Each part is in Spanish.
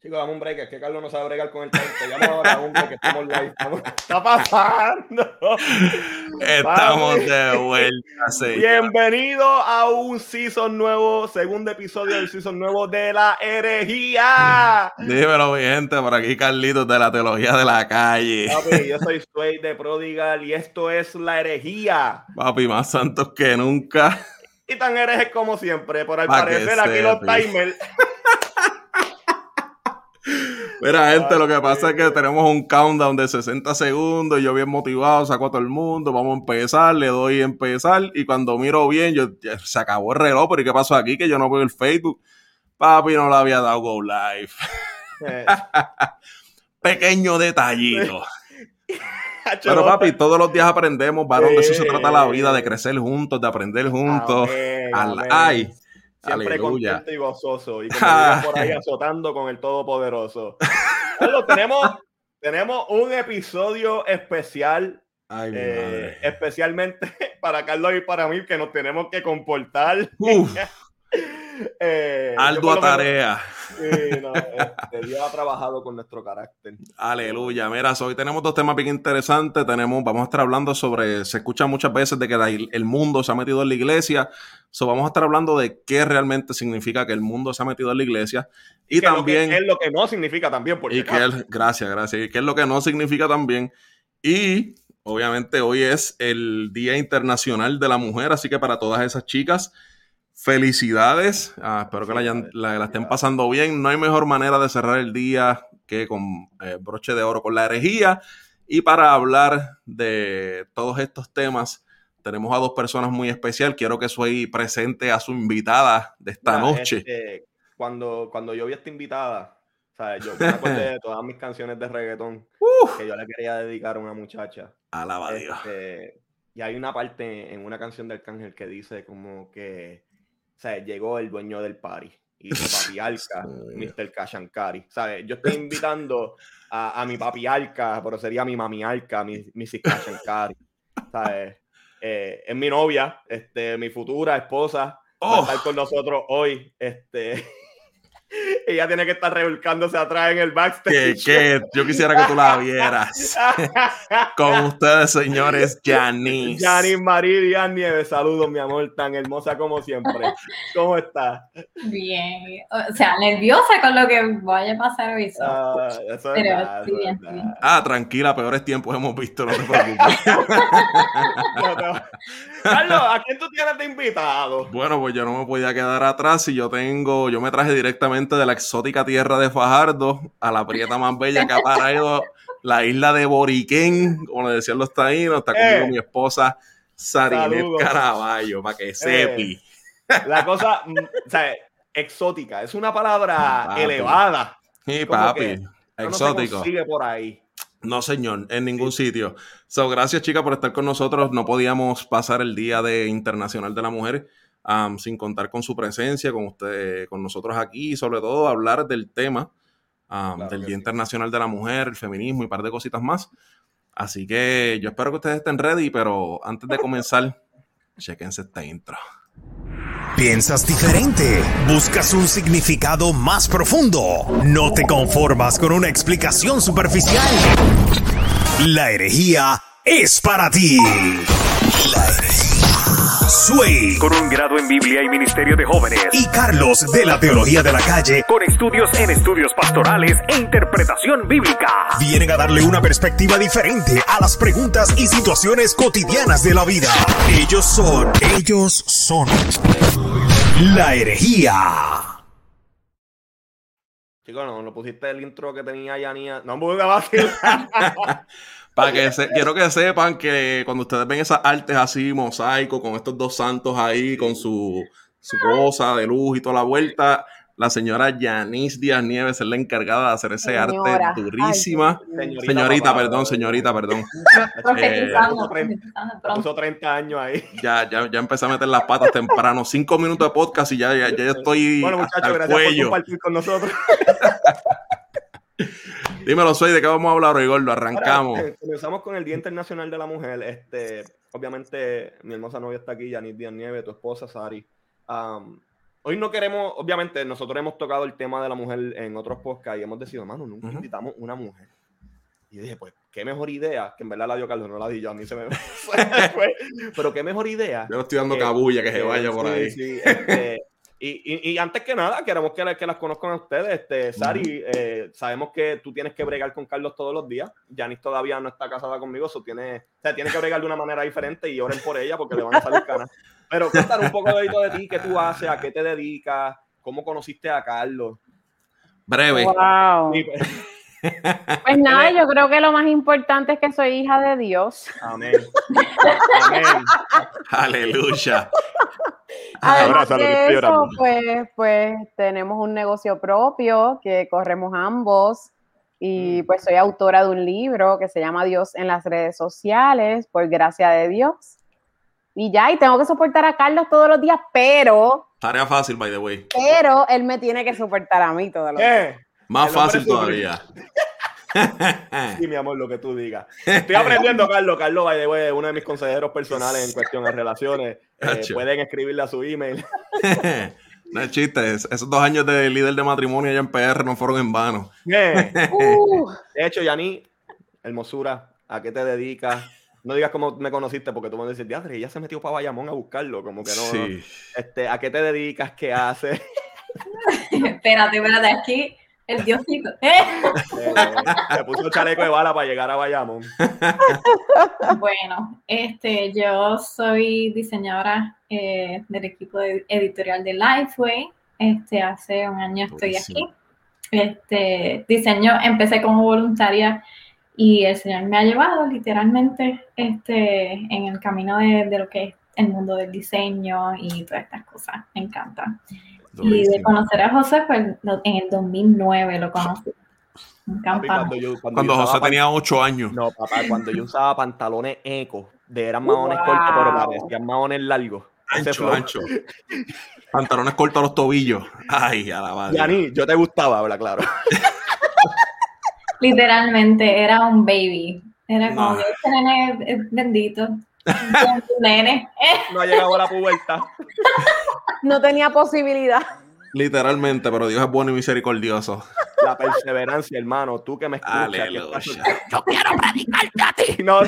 Chicos, dame un break, es que Carlos no sabe bregar con el tiempo. Llamo ahora un break, estamos live. ¿Qué está pasando? Estamos de vuelta, señor. Bienvenido a un season nuevo, segundo episodio del season nuevo de la herejía. Dímelo, mi gente, por aquí Carlitos de la teología de la calle. Papi, yo soy Sway de Prodigal y esto es la herejía. Papi, más santos que nunca. Y tan herejes como siempre, por al Pa' que parecer aquí los timers. Mira, gente, lo que pasa es que tenemos un countdown de 60 segundos. Yo bien motivado, saco a todo el mundo. Vamos a empezar, le doy a empezar. Y cuando miro bien, yo, se acabó el reloj. Pero ¿y qué pasó aquí? Que yo no veo el Facebook. Papi, no le había dado go live. Eh, Pequeño detallito. Pero papi, todos los días aprendemos, varón, de eso se trata la vida, de crecer juntos, de aprender juntos. Amén, amén. ay, Siempre aleluya. contento y gozoso. Y como digan por ahí azotando con el Todopoderoso. Carlos, tenemos, tenemos un episodio especial, Ay, eh, especialmente para Carlos y para mí, que nos tenemos que comportar. Uf, Eh, lo menos- tarea. Sí, no, este, Dios ha trabajado con nuestro carácter. Aleluya. Mira, hoy tenemos dos temas bien interesantes. Tenemos, vamos a estar hablando sobre, se escucha muchas veces de que la- el mundo se ha metido en la iglesia. So, vamos a estar hablando de qué realmente significa que el mundo se ha metido en la iglesia. Y Que lo que- también, es lo que no significa también, porque y que el- gracias, gracias. Y qué es lo que no significa también. Y obviamente hoy es el Día Internacional de la Mujer, así que para todas esas chicas, felicidades. Ah, espero que la, hayan- la- la estén pasando bien. No hay mejor manera de cerrar el día que con eh, broche de oro con la herejía. Y para hablar de todos estos temas, tenemos a dos personas muy especiales. Quiero que soy presente a su invitada de esta Mira, noche. este, cuando, cuando yo vi a esta invitada, o sea, yo me acordé de todas mis canciones de reggaetón que yo le quería dedicar a una muchacha. Alaba a Dios. Este, y hay una parte en una canción del Cángel que dice como que, sea, llegó el dueño del party y papi Alca. Mr. Kashankari. ¿Sabes? Yo estoy invitando a, a mi papi Alca, pero sería mi mami Alca, mi, Mrs. Kashankari. ¿Sabes? Eh, es mi novia, este, mi futura esposa. Va a Oh. estar con nosotros hoy. Este, ella tiene que estar revolcándose atrás en el backstage. que yo quisiera que tú la vieras. Con ustedes, señores, Janice. Yanis Maridia Nieves, saludos, mi amor, tan hermosa como siempre. ¿Cómo estás? Bien, o sea, nerviosa con lo que vaya a pasar hoy. Ah, eso es Pero verdad, es bien, verdad. estoy bien. Ah, tranquila, peores tiempos hemos visto, no te preocupes. Carlos, ¿a quién tú tienes de invitado? bueno, pues yo no me podía quedar atrás y yo tengo, yo me traje directamente de la exótica tierra de Fajardo a la prieta más bella que ha parado la isla de Boriquén, como le decían los taínos, está conmigo Eh. mi esposa Sarinet Saludos. Caraballo, para que sepi. La cosa, mm, o sea, exótica, es una palabra Papi. elevada. Sí, papi, No se exótico. consigue por ahí. No, señor, en ningún sitio. So, gracias, chicas, por estar con nosotros. No podíamos pasar el Día de Internacional de la Mujer um, sin contar con su presencia, con usted, con nosotros aquí, y sobre todo hablar del tema um, Claro del Día sí. Internacional de la Mujer, el feminismo y un par de cositas más. Así que yo espero que ustedes estén ready, pero antes de comenzar, chequense esta intro. Piensas diferente, buscas un significado más profundo, no te conformas con una explicación superficial. La herejía es para ti. La herejía. Sway con un grado en Biblia y Ministerio de Jóvenes, y Carlos de la Teología de la Calle con estudios en estudios pastorales e interpretación bíblica. vienen a darle una perspectiva diferente a las preguntas y situaciones cotidianas de la vida. Ellos son, ellos son la herejía. Chicos, no, no pusiste el intro que tenía Yanía. No me pude vacilar. Para que se- quiero que sepan que cuando ustedes ven esas artes así, mosaico, con estos dos santos ahí, con su, su cosa de luz y toda la vuelta, la señora Yanis Díaz Nieves es la encargada de hacer ese Señora. arte durísima. Señorita, señorita, papá. perdón, señorita, perdón. Eh, puso 30 años ahí. Ya, ya, ya empecé a meter las patas temprano. Cinco minutos de podcast y ya, ya, ya estoy Bueno, muchachos, gracias por cuello. compartir con nosotros. Dímelo, soy de qué vamos a hablar hoy, Gordo. Arrancamos. Ahora, eh, comenzamos con el Día Internacional de la Mujer. Este, obviamente, mi hermosa novia está aquí, Yanis Díaz Nieves, tu esposa, Sari. Hoy no queremos, obviamente, nosotros hemos tocado el tema de la mujer en otros podcasts y hemos decidido, mano, nunca Ujú. invitamos una mujer. Y yo dije, pues, qué mejor idea, que en verdad la dio Carlos, no la di yo, a mí se me fue. Pero qué mejor idea. Yo le estoy dando Eh, cabulla que se vaya por sí, ahí. sí, este, y, y- y antes que nada, queremos que, la- que las conozcan a ustedes. Este, Sari, eh, sabemos que tú tienes que bregar con Carlos todos los días. Yanis todavía no está casada conmigo, eso tiene, o sea, tiene que bregar de una manera diferente y oren por ella porque le van a salir canas. Pero cuéntanos un poco de, de ti, qué tú haces, a qué te dedicas, cómo conociste a Carlos. Breve. Wow. Y- Pues nada, yo creo que lo más importante es que soy hija de Dios. Amén. Amén. Aleluya. Además Abrázalo, que de eso, pues, pues tenemos un negocio propio que corremos ambos y Mm. pues soy autora de un libro que se llama Dios en las redes sociales, por gracia de Dios. Y ya, y tengo que soportar a Carlos todos los días, pero, Tarea fácil, by the way. pero él me tiene que soportar a mí todos los días. ¿Qué? Más fácil todavía. Sí, mi amor, lo que tú digas. Estoy aprendiendo, Carlos. Carlos, by the way, es uno de mis consejeros personales en cuestión de relaciones. Eh, pueden escribirle a su email. no es chiste, es- esos dos años de líder de matrimonio allá en PR no fueron en vano. Uh, De hecho, Yani, hermosura, ¿a qué te dedicas? No digas cómo me conociste, porque tú me dices, diadre, ella se metió para Bayamón a buscarlo, como que no. no. sí. Este, ¿A qué te dedicas? ¿Qué haces? espérate, espérate, aquí el diosito. ¿eh? Eh, se puso chaleco de bala para llegar a Bayamón. Bueno, este, yo soy diseñadora eh, del equipo de- editorial de Lifeway. Este, hace un año estoy Buenísimo. aquí. Este, diseño, empecé como voluntaria y el Señor me ha llevado literalmente este, en el camino de, de lo que es el mundo del diseño y todas estas cosas. Me encanta. Y de conocer a José, pues en el 2009 lo conocí. Papi, campano. cuando yo, cuando Cuando yo José tenía ocho años. No, papá, cuando yo usaba pantalones eco, de eran maones Wow. cortos, pero parecían maones largos. Ese Ancho, ancho. Pantalones cortos a los tobillos. Ay, a la madre. Yani, yo te gustaba, habla claro. Literalmente era un baby. Era como No. que este nene es bendito. Nene. No ha llegado a la pubertad. no tenía posibilidad. Literalmente, pero Dios es bueno y misericordioso. La perseverancia, hermano. Tú que me escuchas. Aleluya. Yo quiero predicarte a ti. No,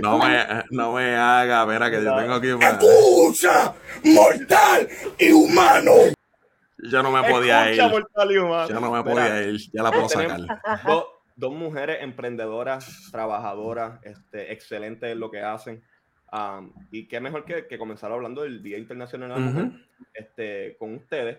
No me, no me haga, verá que yo tengo aquí. para- Acusa mortal y humano. Ya no me podía escucha, ir. mortal y humano. Ya no me Mira, podía ir. Ya la puedo sacar. Dos, mujeres emprendedoras, trabajadoras, este, excelentes en lo que hacen. Am, y qué mejor que, que comenzar hablando del Día Internacional de la Mujer Ujú. este, con ustedes.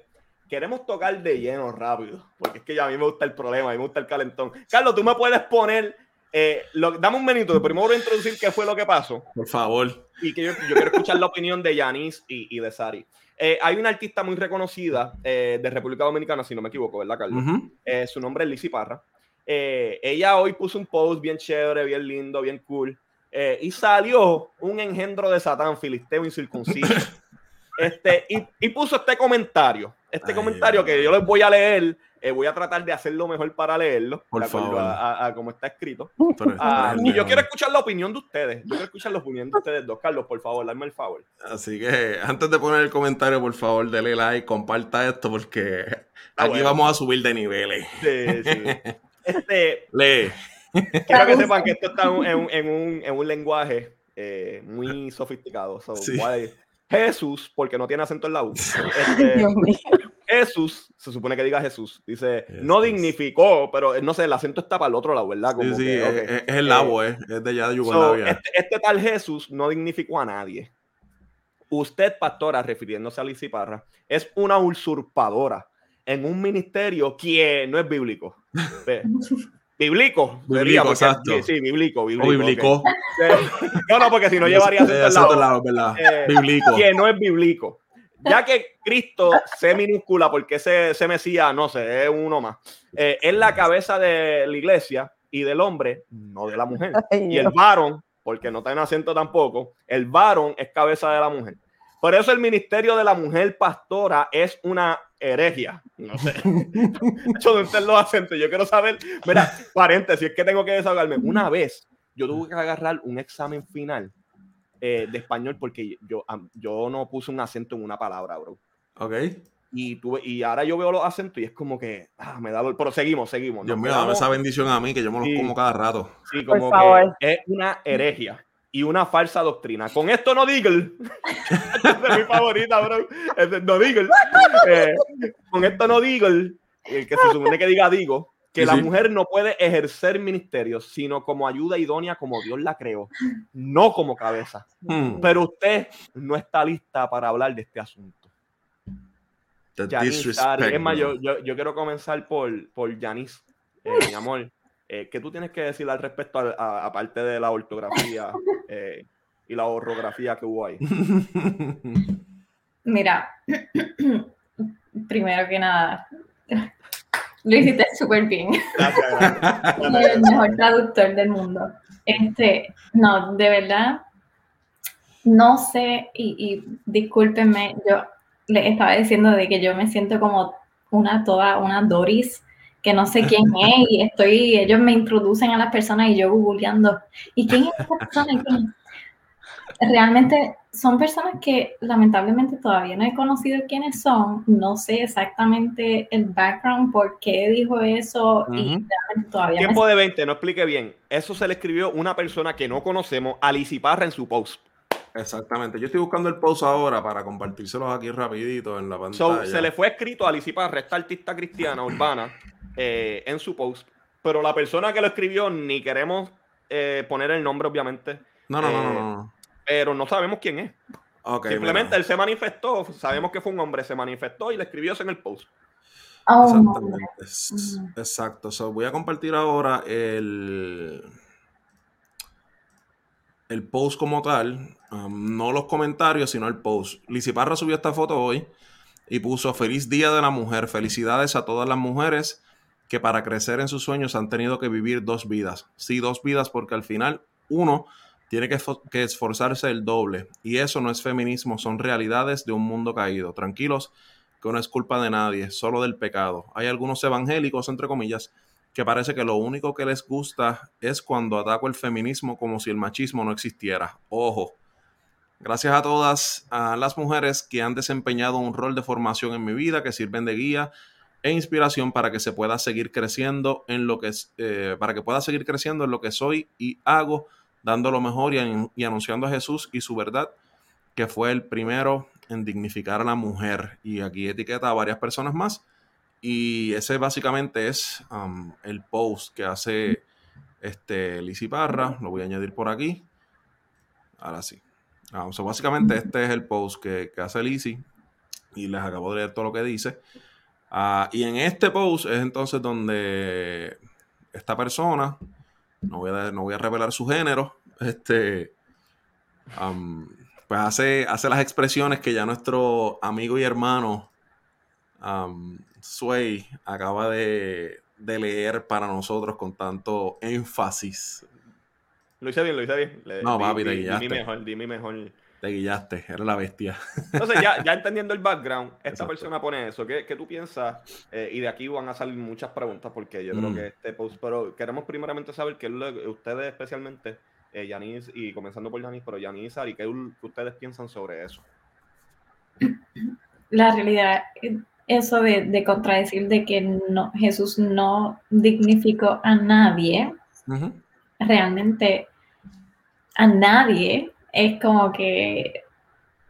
Queremos tocar de lleno rápido, porque es que ya a mí me gusta el problema, a mí me gusta el calentón. Carlos, tú me puedes poner, eh, lo- dame un minuto, primero voy a introducir qué fue lo que pasó Por favor. y que yo, yo quiero escuchar la opinión de Yanis y, y de Sari. Eh, hay una artista muy reconocida eh, de República Dominicana, si no me equivoco, ¿verdad, Carlos? Ujú. Eh, su nombre es Lizzy Parra. Eh, ella hoy puso un post bien chévere, bien lindo, bien cool. eh, y salió un engendro de Satán, filisteo incircunciso. este, y, y puso este comentario. Este Ay, comentario Dios. que yo les voy a leer. eh, voy a tratar de hacerlo mejor para leerlo, Por favor. a, a- a cómo está escrito. Pero- Ah, pero- y yo quiero escuchar la opinión de ustedes. Yo quiero escuchar la opinión de ustedes dos. Carlos, por favor, dame el favor. Así que antes de poner el comentario, por favor, dele like, comparta esto porque aquí bueno. vamos a subir de niveles. Sí, sí. Este, Lee. quiero que sepan que esto está en un, en un- en un- en un lenguaje eh, muy sofisticado. So, Sí. Jesús, porque no tiene acento en la U. Este. Jesús, se supone que diga Jesús. Dice, no dignificó, pero no sé, el acento está para el otro lado, ¿verdad? Sí, Como sí, que, es, ok. es- es el labo, eh. Es de allá de So, Yugoslavia. este, este tal Jesús no dignificó a nadie. Usted, pastora, refiriéndose a Lizy Parra, es una usurpadora en un ministerio que no es bíblico. Bíblico, porque- exacto. Sí, sí, bíblico, bíblico. o bíblico. ok. Sí. No, no, porque si no llevaría otro lado. lado, ¿verdad? Eh, Bíblico. Que no es bíblico. Ya que Cristo, C minúscula, porque ese, ese Mesías, no sé, es uno más, eh, es la cabeza de la iglesia y del hombre, no de la mujer. Ay, Y el varón, porque no tiene acento tampoco, el varón es cabeza de la mujer. Por eso el ministerio de la mujer pastora es una herejía. No sé. Yo no entiendo los acentos. Yo quiero saber, mira, paréntesis, es que tengo que desahogarme. Una vez yo tuve que agarrar un examen final eh, de español porque yo, yo no puse un acento en una palabra, bro. Ok. Y, tuve, y ahora yo veo los acentos y es como que, ah, me da dolor. Pero seguimos, seguimos. Dios mío, dame esa bendición a mí, que yo me los Sí. como cada rato. Sí, como que es una herejía y una falsa doctrina. Con esto no Deagle. Esa es mi favorita, bro. No Deagle. Eh, con esto no Deagle. El que se supone que diga digo. Que Sí, la sí. mujer no puede ejercer ministerio, sino como ayuda idónea como Dios la creó, no como cabeza. Hmm, Pero usted no está lista para hablar de este asunto. Yanis, es más, yo, yo, yo quiero comenzar por, por Yanis, eh, mi amor. Eh, ¿Qué tú tienes que decir al respecto, aparte de la ortografía eh, y la orografía que hubo ahí? Mira, primero que nada, lo hiciste súper bien. Gracias, gracias. el mejor traductor del mundo. Este, no, de verdad, no sé, y, y discúlpenme, yo les estaba diciendo de que yo me siento como una toda, una Doris, que no sé quién es, y estoy, ellos me introducen a las personas y yo googleando, ¿y quién es esta persona? ¿Y quién? Realmente son personas que lamentablemente todavía no he conocido quiénes son, no sé exactamente el background, por qué dijo eso, y realmente todavía me Tiempo de 20, no explique bien. Eso se le escribió una persona que no conocemos, a Lizzy Parra, en su post. Exactamente. Yo estoy buscando el post ahora para compartírselos aquí rapidito en la So, pantalla. se le fue escrito a Parra, esta artista cristiana urbana, eh, en su post. Pero la persona que lo escribió, ni queremos eh, poner el nombre, obviamente. No, no, no, no, eh, no. Pero no sabemos quién es. Ok, Simplemente mira. él se manifestó, sabemos que fue un hombre, se manifestó y le escribió eso en el post. Oh, Exactamente. Exacto. So, voy a compartir ahora el, el post como tal. um, no los comentarios, sino el post. Lizzy Parra subió esta foto hoy y puso Feliz Día de la Mujer. Felicidades a todas las mujeres que para crecer en sus sueños han tenido que vivir dos vidas. Sí, dos vidas porque al final uno tiene que, que esforzarse el doble. Y eso no es feminismo, son realidades de un mundo caído. Tranquilos, que no es culpa de nadie, solo del pecado. Hay algunos evangélicos, entre comillas, que parece que lo único que les gusta es cuando ataco el feminismo como si el machismo no existiera. Ojo. Gracias a todas a las mujeres que han desempeñado un rol de formación en mi vida, que sirven de guía e inspiración para que se pueda seguir creciendo en lo que eh, para que pueda seguir creciendo en lo que soy y hago, dando lo mejor y anunciando a Jesús y su verdad, que fue el primero en dignificar a la mujer. Y aquí etiqueta a varias personas más. Y ese básicamente es um, el post que hace este Lizzy Parra. Lo voy a añadir por aquí. Ahora sí. Ah, so básicamente este es el post que, que hace Lizzy. Y les acabo de leer todo lo que dice. Ah, y en este post es entonces donde esta persona, no voy a, no voy a revelar su género, este, um, pues hace, hace las expresiones que ya nuestro amigo y hermano um, Sway acaba de, de leer para nosotros con tanto énfasis. Lo hice bien, lo hice bien. Le- No, di- papi, te di- di guillaste. mi mejor, di mi mejor. Te guillaste, eres la bestia. Entonces, ya, ya entendiendo el background, esta Exacto. persona pone eso. ¿Qué, qué tú piensas? Eh, y de aquí van a salir muchas preguntas porque yo creo Mm. que este post, pero queremos primeramente saber qué es lo que ustedes especialmente, eh, Yanis, y comenzando por Yanis, pero Yanis, Ari, ¿qué u- qué ustedes piensan sobre eso? La realidad, eh, eso de, de contradecir de que no, Jesús no dignificó a nadie, realmente a nadie, es como que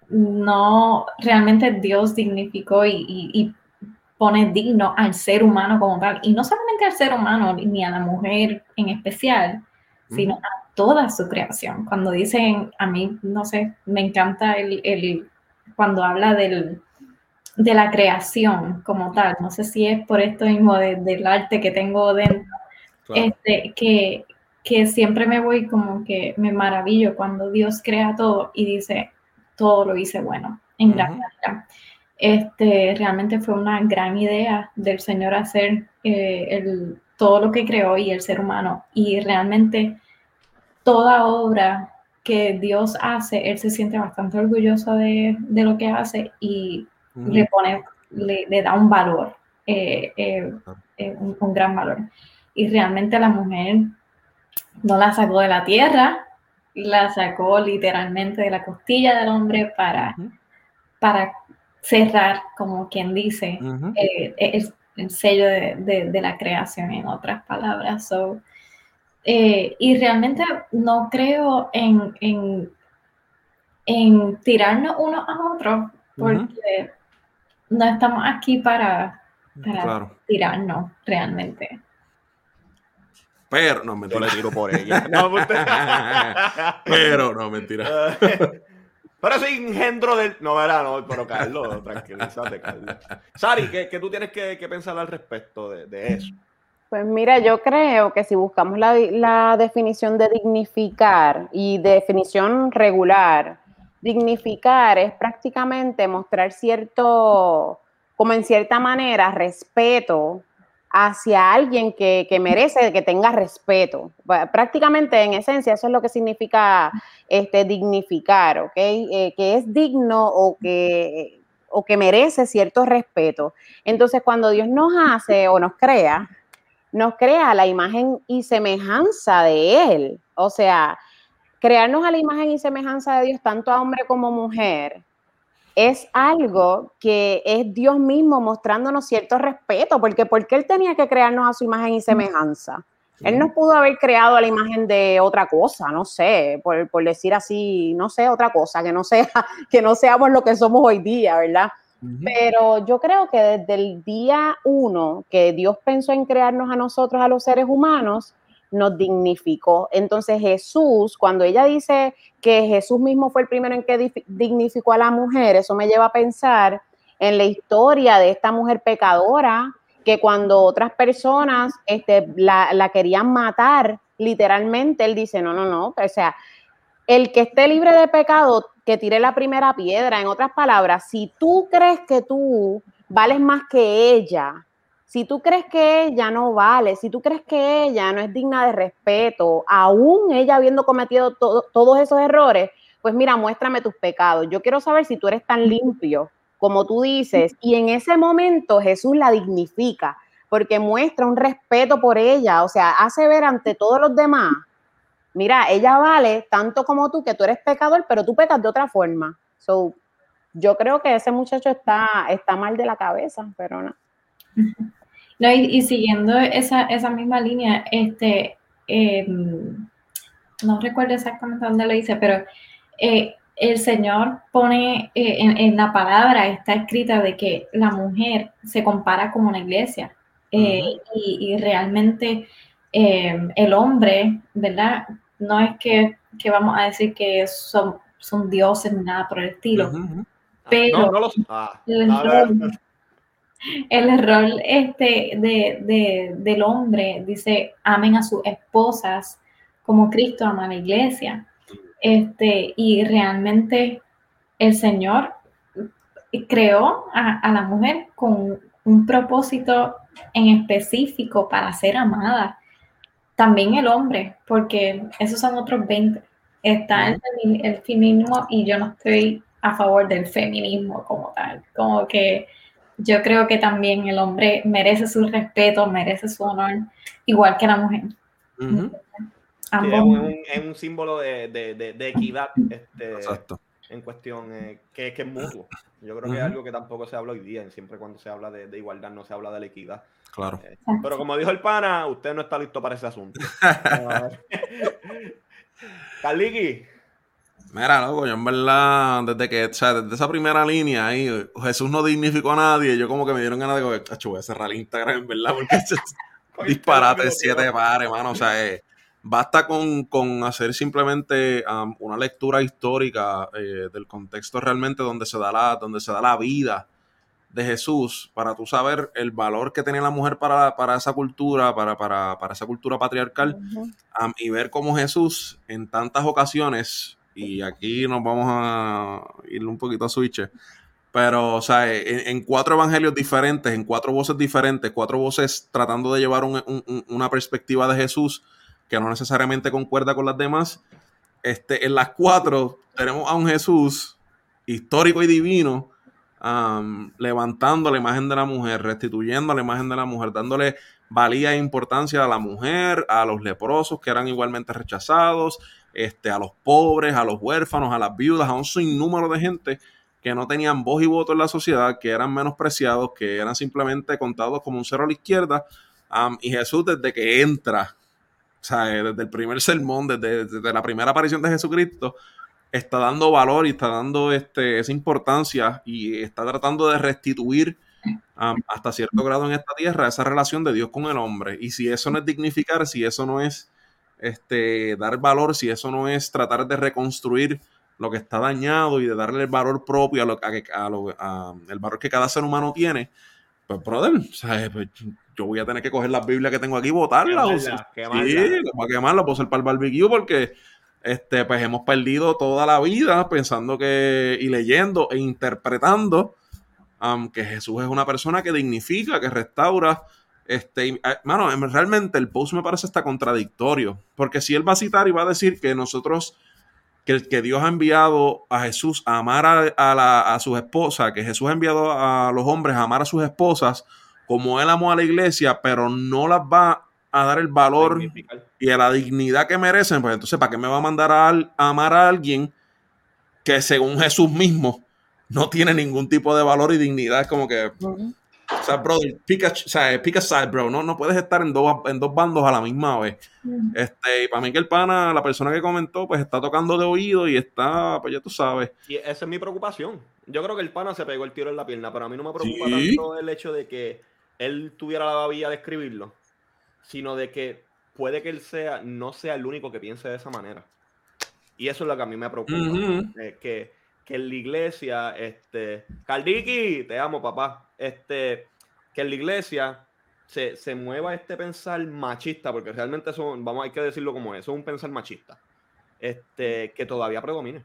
no, realmente Dios dignificó y, y- y pone digno al ser humano como tal, y no solamente al ser humano, ni a la mujer en especial, sino a toda su creación. Cuando dicen, a mí, no sé, me encanta el, el- cuando habla del, de la creación como tal, no sé si es por esto mismo de- del arte que tengo dentro, Claro. este, que, que siempre me voy como que me maravillo cuando Dios crea todo y dice, todo lo hice bueno, en gran medida. Este, realmente fue una gran idea del Señor hacer eh, el, todo lo que creó y el ser humano. Y realmente toda obra que Dios hace, Él se siente bastante orgulloso de, de lo que hace y Le pone, le, le da un valor, eh, eh, eh, un, un gran valor. Y realmente la mujer no la sacó de la tierra, la sacó literalmente de la costilla del hombre para, para cerrar, como quien dice, el, el sello de, de- de la creación, en otras palabras. So, y realmente no creo en, en, en tirarnos unos a otros, porque no estamos aquí para, para Claro. tirarnos realmente. Pero, no, Yo mentira. le tiro por ella. No, usted- Pero, no, mentira. Pero ese engendro del. No, verá, no, pero Carlos, tranquilízate, Carlos. Sari, ¿qué, qué tú tienes que, que pensar al respecto de, de eso? Pues mira, yo creo que si buscamos la, la definición de dignificar y definición regular, dignificar es prácticamente mostrar cierto, como en cierta manera, respeto hacia alguien que, que merece que tenga respeto. Prácticamente, en esencia, eso es lo que significa este, dignificar, ¿ok? Eh, que es digno o que, o que merece cierto respeto. Entonces, cuando Dios nos hace o nos crea, nos crea la imagen y semejanza de Él. O sea, crearnos a la imagen y semejanza de Dios, tanto a hombre como mujer, es algo que es Dios mismo mostrándonos cierto respeto, porque ¿por qué Él tenía que crearnos a su imagen y semejanza? Él nos pudo haber creado a la imagen de otra cosa, no sé, por, por decir así, no sé, otra cosa, que no sea, que no seamos lo que somos hoy día, ¿verdad? Pero yo creo que desde el día uno que Dios pensó en crearnos a nosotros, a los seres humanos, nos dignificó. Entonces Jesús, cuando ella dice que Jesús mismo fue el primero en que dignificó a la mujer, eso me lleva a pensar en la historia de esta mujer pecadora, que cuando otras personas este, la, la querían matar, literalmente, él dice, no, no, no, o sea, el que esté libre de pecado, que tire la primera piedra. En otras palabras, si tú crees que tú vales más que ella, si tú crees que ella no vale, si tú crees que ella no es digna de respeto, aún ella habiendo cometido to- todos esos errores, pues mira, muéstrame tus pecados. Yo quiero saber si tú eres tan limpio como tú dices. Y en ese momento Jesús la dignifica porque muestra un respeto por ella, o sea, hace ver ante todos los demás mira, ella vale tanto como tú, que tú eres pecador, pero tú pecas de otra forma. So, yo creo que ese muchacho está, está mal de la cabeza, pero no. No, y, y siguiendo esa, esa misma línea, este, eh, no recuerdo exactamente dónde lo dice, pero eh, el Señor pone eh, en, en la palabra, está escrita de que la mujer se compara como una iglesia. Eh, y, y realmente eh, el hombre, ¿verdad? No es que, que vamos a decir que son, son dioses ni nada por el estilo, ujú. pero No, no. Ah, a ver. El rol este de, de- del hombre dice amen a sus esposas como Cristo ama a la iglesia. Este, y realmente el Señor creó a, a la mujer con un propósito en específico para ser amada. También el hombre, porque esos son otros 20. Está el, el feminismo y yo no estoy a favor del feminismo como tal. Como que yo creo que también el hombre merece su respeto, merece su honor, igual que la mujer. Sí, es, Ambos. un, es un símbolo de, de- de- de equidad este, Exacto. en cuestión eh, que, que es mutuo. Yo creo que es algo que tampoco se habla hoy día. Siempre cuando se habla de, de igualdad no se habla de la equidad. Claro. Eh, pero como dijo el pana, usted no está listo para ese asunto. Carliqui, Mira, loco, yo en verdad, desde que, o sea, desde esa primera línea ahí, Jesús no dignificó a nadie, yo como que me dieron ganas de, cacho, voy a cerrar el Instagram, en verdad, porque disparate siete pares, mano, o sea, eh, basta con, con hacer simplemente um, una lectura histórica eh, del contexto realmente donde se da la, donde se da la vida de Jesús para tú saber el valor que tenía la mujer para, para esa cultura, para, para, para esa cultura patriarcal, um, y ver cómo Jesús en tantas ocasiones, y aquí nos vamos a ir un poquito a switch, pero, o sea, en, cuatro evangelios diferentes, en cuatro voces diferentes, cuatro voces tratando de llevar un- una perspectiva de Jesús que no necesariamente concuerda con las demás, este, en las cuatro tenemos a un Jesús histórico y divino, um, levantando la imagen de la mujer, restituyendo la imagen de la mujer, dándole valía e importancia a la mujer, a los leprosos que eran igualmente rechazados, este, a los pobres, a los huérfanos, a las viudas, a un sinnúmero de gente que no tenían voz y voto en la sociedad, que eran menospreciados, que eran simplemente contados como un cero a la izquierda. Y Jesús desde que entra, o sea, desde el primer sermón, desde, desde, la primera aparición de Jesucristo, está dando valor y está dando este, esa importancia y está tratando de restituir hasta cierto grado en esta tierra esa relación de Dios con el hombre. Y si eso no es dignificar, si eso no es este, dar valor, si eso no es tratar de reconstruir lo que está dañado y de darle el valor propio a lo, a, lo, a el valor que cada ser humano tiene, pues, brother, pues, yo voy a tener que coger las Biblias que tengo aquí y botarlas. Sí, voy a quemarla, puedo ser para el barbecue porque este, pues hemos perdido toda la vida pensando que y leyendo e interpretando um, que Jesús es una persona que dignifica, que restaura. Este, mano, realmente el post me parece hasta contradictorio, porque si él va a citar y va a decir que nosotros que, que Dios ha enviado a Jesús a amar a, la, a sus esposas, que Jesús ha enviado a los hombres a amar a sus esposas como él amó a la iglesia, pero no las va a dar el valor y a la dignidad que merecen, pues entonces, ¿para qué me va a mandar a, amar a alguien que según Jesús mismo no tiene ningún tipo de valor y dignidad? Es como que, o sea, brother, pick a, o sea, pick a side, bro. No, no puedes estar en dos, en dos bandos a la misma vez. Este, y para mí que el pana, la persona que comentó, pues está tocando de oído y está, pues ya tú sabes. Y esa es mi preocupación. Yo creo que el pana se pegó el tiro en la pierna, pero a mí no me preocupa tanto el hecho de que él tuviera la vía de escribirlo, sino de que puede que él sea, no sea el único que piense de esa manera. Y eso es lo que a mí me preocupa. Eh, que que en la iglesia, este, Caldiki, te amo, papá, este, que en la iglesia se, se, mueva este pensar machista, porque realmente eso, vamos, hay que decirlo como es, eso es un pensar machista, este, que todavía predomine.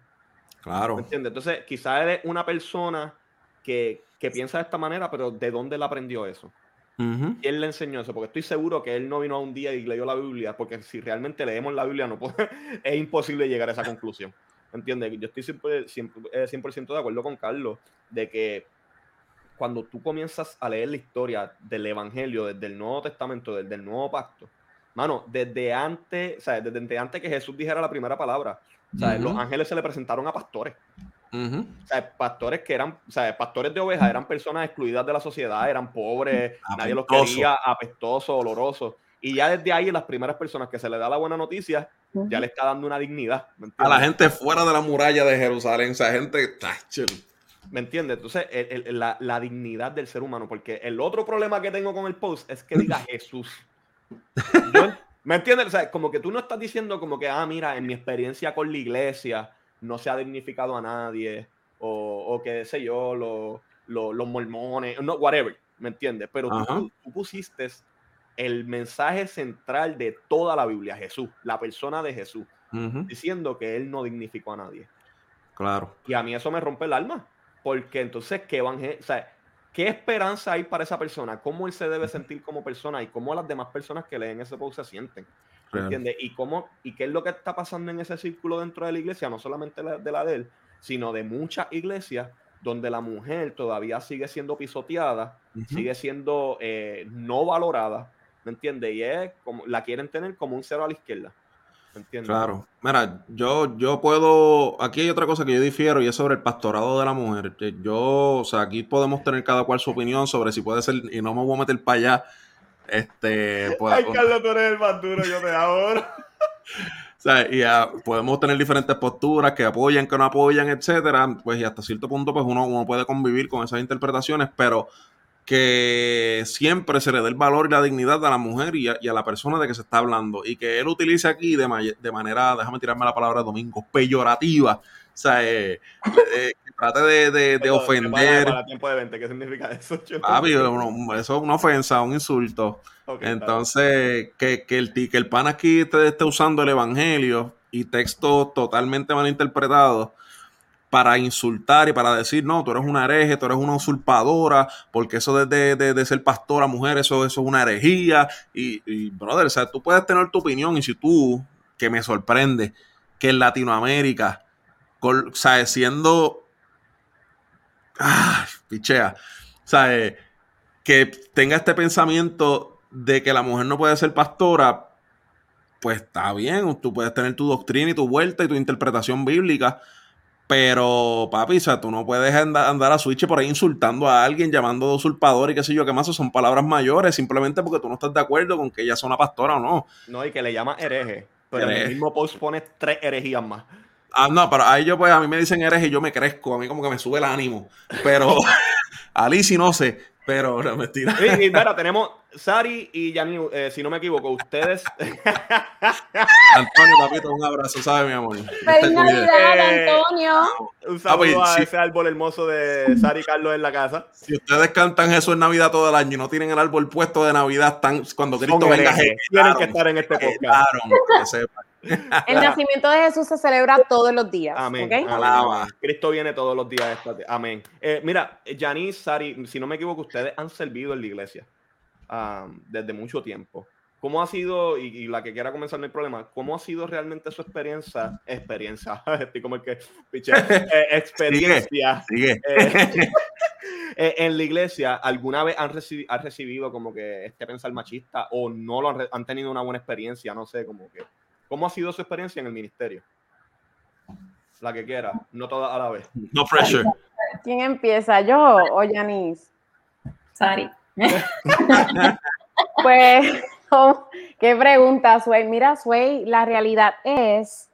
Claro. ¿Entiendes? Entonces, quizás eres una persona que, que, piensa de esta manera, pero ¿de dónde él aprendió eso? Uh ¿Quién le enseñó eso? Porque estoy seguro que él no vino a un día y leyó la Biblia, porque si realmente leemos la Biblia, no puede, es imposible llegar a esa conclusión. ¿Entiendes? Yo estoy 100%, 100 de acuerdo con Carlos de que cuando tú comienzas a leer la historia del Evangelio, desde el Nuevo Testamento, desde el Nuevo Pacto, mano, desde antes, o sea, desde antes que Jesús dijera la primera palabra, o sea, los ángeles se le presentaron a pastores. O sea, pastores que eran, o sea, pastores de ovejas, eran personas excluidas de la sociedad, eran pobres, nadie los quería, apestosos, olorosos. Y ya desde ahí, las primeras personas que se le da la buena noticia, ya le está dando una dignidad. a la gente fuera de la muralla de Jerusalén, o sea, gente. ¿Me entiendes? Entonces, la, dignidad del ser humano, porque el otro problema que tengo con el post es que diga Jesús. ¿Me entiendes? O sea, como que tú no estás diciendo como que, ah, mira, en mi experiencia con la iglesia no se ha dignificado a nadie, o, o qué sé yo, los mormones, no, whatever, ¿me entiendes? Pero tú, tú, pusiste el mensaje central de toda la Biblia, Jesús, la persona de Jesús, diciendo que él no dignificó a nadie. Claro. Y a mí eso me rompe el alma, porque entonces, ¿qué, o sea, ¿qué esperanza hay para esa persona? ¿Cómo él se debe sentir como persona y cómo las demás personas que leen ese post se sienten? ¿Entiendes? Y, cómo, y qué es lo que está pasando en ese círculo dentro de la iglesia, no solamente de la de él, sino de muchas iglesias donde la mujer todavía sigue siendo pisoteada, sigue siendo eh, no valorada, ¿me entiendes? Y es como, la quieren tener como un cero a la izquierda. ¿Me entiendes? Claro. Mira, yo, yo puedo. Aquí hay otra cosa que yo difiero y es sobre el pastorado de la mujer. Yo, o sea, aquí podemos tener cada cual su opinión sobre si puede ser, y no me voy a meter para allá. Este. Pues, Ay, Carlos, tú eres el más duro, yo te adoro. o sea, y podemos tener diferentes posturas que apoyan, que no apoyan, etcétera. Pues y hasta cierto punto, pues uno, uno puede convivir con esas interpretaciones, pero que siempre se le dé el valor y la dignidad a la mujer y a, la persona de que se está hablando y que él utilice aquí de, de manera, déjame tirarme la palabra domingo, peyorativa, o sea, eh, eh, que trate de, de, ofender. Para, tiempo de 20, ¿qué significa eso? eso es una ofensa, un insulto. Entonces, que, que, el, que el pan aquí esté, esté usando el evangelio y textos totalmente mal interpretados para insultar y para decir, no, tú eres una hereje, tú eres una usurpadora, porque eso de, de, de ser pastora mujer, eso, eso es una herejía. Y, brother, o sea, tú puedes tener tu opinión y si tú, que me sorprende, que en Latinoamérica, o sea, siendo... Ah, pichea. O sea, eh, que tenga este pensamiento de que la mujer no puede ser pastora, pues está bien, tú puedes tener tu doctrina y tu vuelta y tu interpretación bíblica, Pero, papi, o sea, tú no puedes andar, andar a switch por ahí insultando a alguien, llamando de usurpador y qué sé yo, qué más, son palabras mayores, simplemente porque tú no estás de acuerdo con que ella sea una pastora o no. No, y que le llama hereje. Pero en el Hereje. mismo post pone tres herejías más. Ah, no, pero a ellos, pues, a mí me dicen eres y yo me crezco, a mí como que me sube el ánimo. Pero, a Lizzy no sé, pero, no, mentira. Sí, y mira, tenemos Sari y Yanni, eh, si no me equivoco, ustedes. Antonio, papito, un abrazo, ¿sabes, mi amor? ¡Feliz. Navidad, Eh, Antonio! Un saludo pues, a sí. ese árbol hermoso de Sari y Carlos en la casa. Si ustedes cantan eso en Navidad todo el año y no tienen el árbol puesto de Navidad, están, cuando Cristo venga. Tienen que estar en este podcast. Claro, que sepan. El nacimiento de Jesús se celebra todos los días. Amén. ¿ok? Amén. Alaba. Cristo viene todos los días. esta- Amén. Eh, mira, Yanis, Sari, si no me equivoco, ustedes han servido en la iglesia ah, desde mucho tiempo. ¿Cómo ha sido, y, y la que quiera comenzar no hay problema, cómo ha sido realmente su experiencia? Experiencia, estoy como el que, piche, eh, experiencia Sigue. eh, eh, en la iglesia. ¿Alguna vez han, recibi- han recibido como que este pensar machista o no lo han, han tenido una buena experiencia? No sé, como que, ¿cómo ha sido su experiencia en el ministerio? La que quiera, no toda a la vez. No pressure. ¿Quién empieza? ¿Yo o Yanis? Sari. Pues, oh, qué pregunta, Sway. Mira, Sway, la realidad es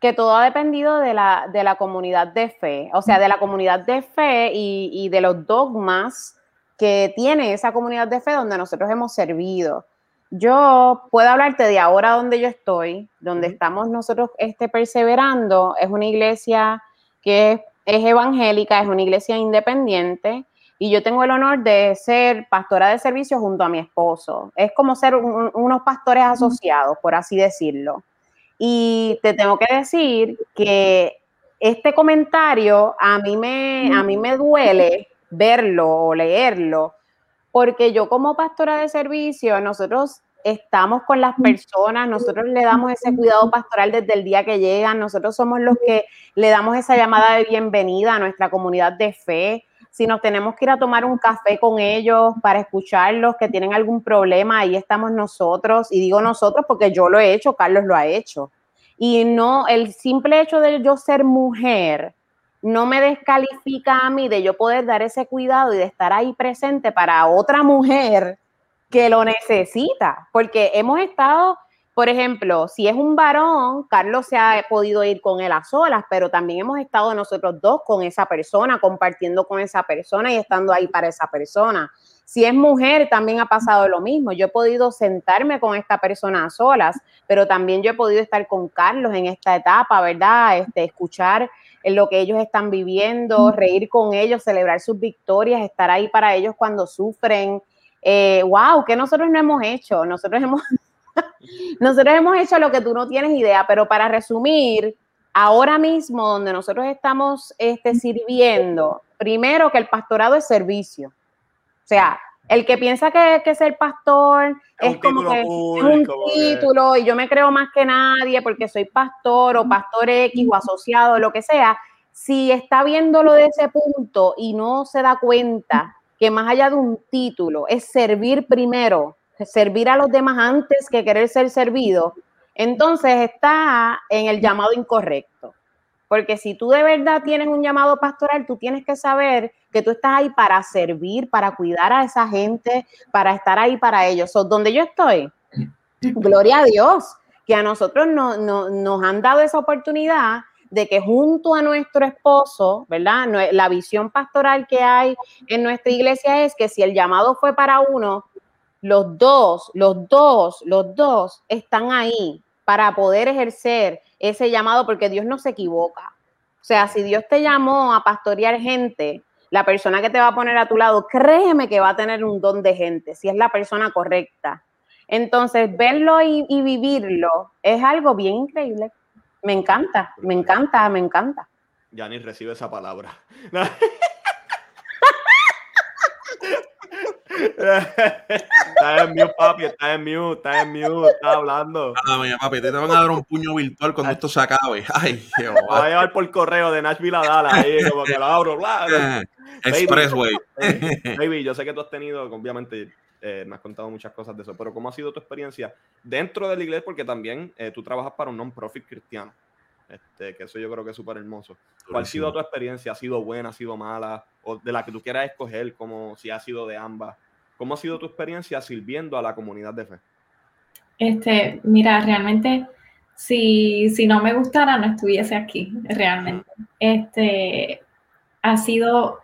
que todo ha dependido de la, de la comunidad de fe, o sea, de la comunidad de fe y, y de los dogmas que tiene esa comunidad de fe donde nosotros hemos servido. Yo puedo hablarte de ahora donde yo estoy, donde estamos nosotros este, perseverando, es una iglesia que es, es evangélica, es una iglesia independiente, y yo tengo el honor de ser pastora de servicio junto a mi esposo. Es como ser un- unos pastores asociados, por así decirlo. Y te tengo que decir que este comentario a mí me, a mí me duele verlo o leerlo, porque yo como pastora de servicio, nosotros estamos con las personas, nosotros le damos ese cuidado pastoral desde el día que llegan, nosotros somos los que le damos esa llamada de bienvenida a nuestra comunidad de fe. Si nos tenemos que ir a tomar un café con ellos para escucharlos que tienen algún problema, ahí estamos nosotros. Y digo nosotros porque yo lo he hecho, Carlos lo ha hecho. Y no, el simple hecho de yo ser mujer no me descalifica a mí de yo poder dar ese cuidado y de estar ahí presente para otra mujer que lo necesita. Porque hemos estado, por ejemplo, si es un varón, Carlos se ha podido ir con él a solas, pero también hemos estado nosotros dos con esa persona, compartiendo con esa persona y estando ahí para esa persona. Si es mujer, también ha pasado lo mismo. Yo he podido sentarme con esta persona a solas, pero también yo he podido estar con Carlos en esta etapa, ¿verdad? Este, escuchar en lo que ellos están viviendo, reír con ellos, celebrar sus victorias, estar ahí para ellos cuando sufren. Eh, wow, que nosotros no hemos hecho. Nosotros hemos, nosotros hemos hecho lo que tú no tienes idea, pero para resumir, ahora mismo donde nosotros estamos este, sirviendo, primero que el pastorado es servicio. O sea, el que piensa que, que ser pastor Es como que es un título y yo me creo más que nadie porque soy pastor o pastor X o asociado, lo que sea. Si está viéndolo de ese punto y no se da cuenta que más allá de un título es servir primero, servir a los demás antes que querer ser servido, entonces está en el llamado incorrecto. Porque si tú de verdad tienes un llamado pastoral, tú tienes que saber que tú estás ahí para servir, para cuidar a esa gente, para estar ahí para ellos. So, donde yo estoy, gloria a Dios, que a nosotros no- no- nos han dado esa oportunidad de que junto a nuestro esposo, ¿verdad? La visión pastoral que hay en nuestra iglesia es que si el llamado fue para uno, los dos, los dos, los dos están ahí para poder ejercer ese llamado porque Dios no se equivoca. O sea, si Dios te llamó a pastorear gente, la persona que te va a poner a tu lado, créeme que va a tener un don de gente, si es la persona correcta. Entonces, verlo y, vivirlo es algo bien increíble. Me encanta, me encanta, me encanta. Yanni recibe esa palabra. está en mute, papi, está en mute, está en mute, está hablando. Ah, mira, papi, te van a dar un puño virtual cuando esto se acabe. Ay, Lo va a llevar por correo de Nashville a Dallas, ahí, como que lo abro, bla, bla. Expressway. Eh, Baby, yo sé que tú has tenido, obviamente, eh, me has contado muchas cosas de eso, pero ¿cómo ha sido tu experiencia dentro de la iglesia? Porque también eh, tú trabajas para un non-profit cristiano. Este, que eso yo creo que es súper hermoso. ¿Cuál ha sido tu experiencia? ¿Ha sido buena? ¿Ha sido mala? O de la que tú quieras escoger, como si ha sido de ambas. ¿Cómo ha sido tu experiencia sirviendo a la comunidad de fe? Este, mira, realmente, si, si no me gustara, no estuviese aquí, realmente. Este, ha sido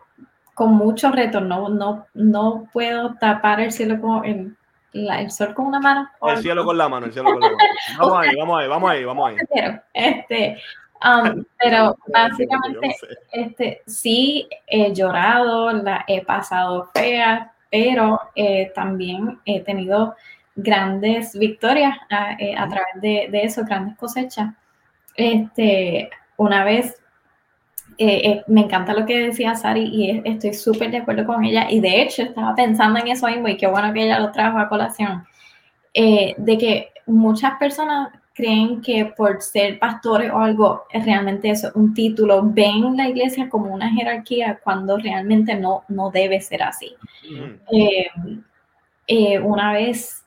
con mucho reto, no, no, no puedo tapar el cielo con el, la- el sol con una mano. El cielo con la mano, el cielo con la mano. Vamos ahí, vamos ahí, vamos ahí, vamos ahí. Pero, Este, um, pero básicamente, este, sí he llorado, la he pasado fea, pero eh, también he tenido grandes victorias a, eh, a través de, de eso, grandes cosechas. Este, una vez, eh, me encanta lo que decía Sari y es- estoy súper de acuerdo con ella y de hecho estaba pensando en eso mismo y qué bueno que ella lo trajo a colación, de que muchas personas creen que por ser pastores o algo, es realmente eso, un título, ven la iglesia como una jerarquía cuando realmente no, no debe ser así. Eh, eh, una vez,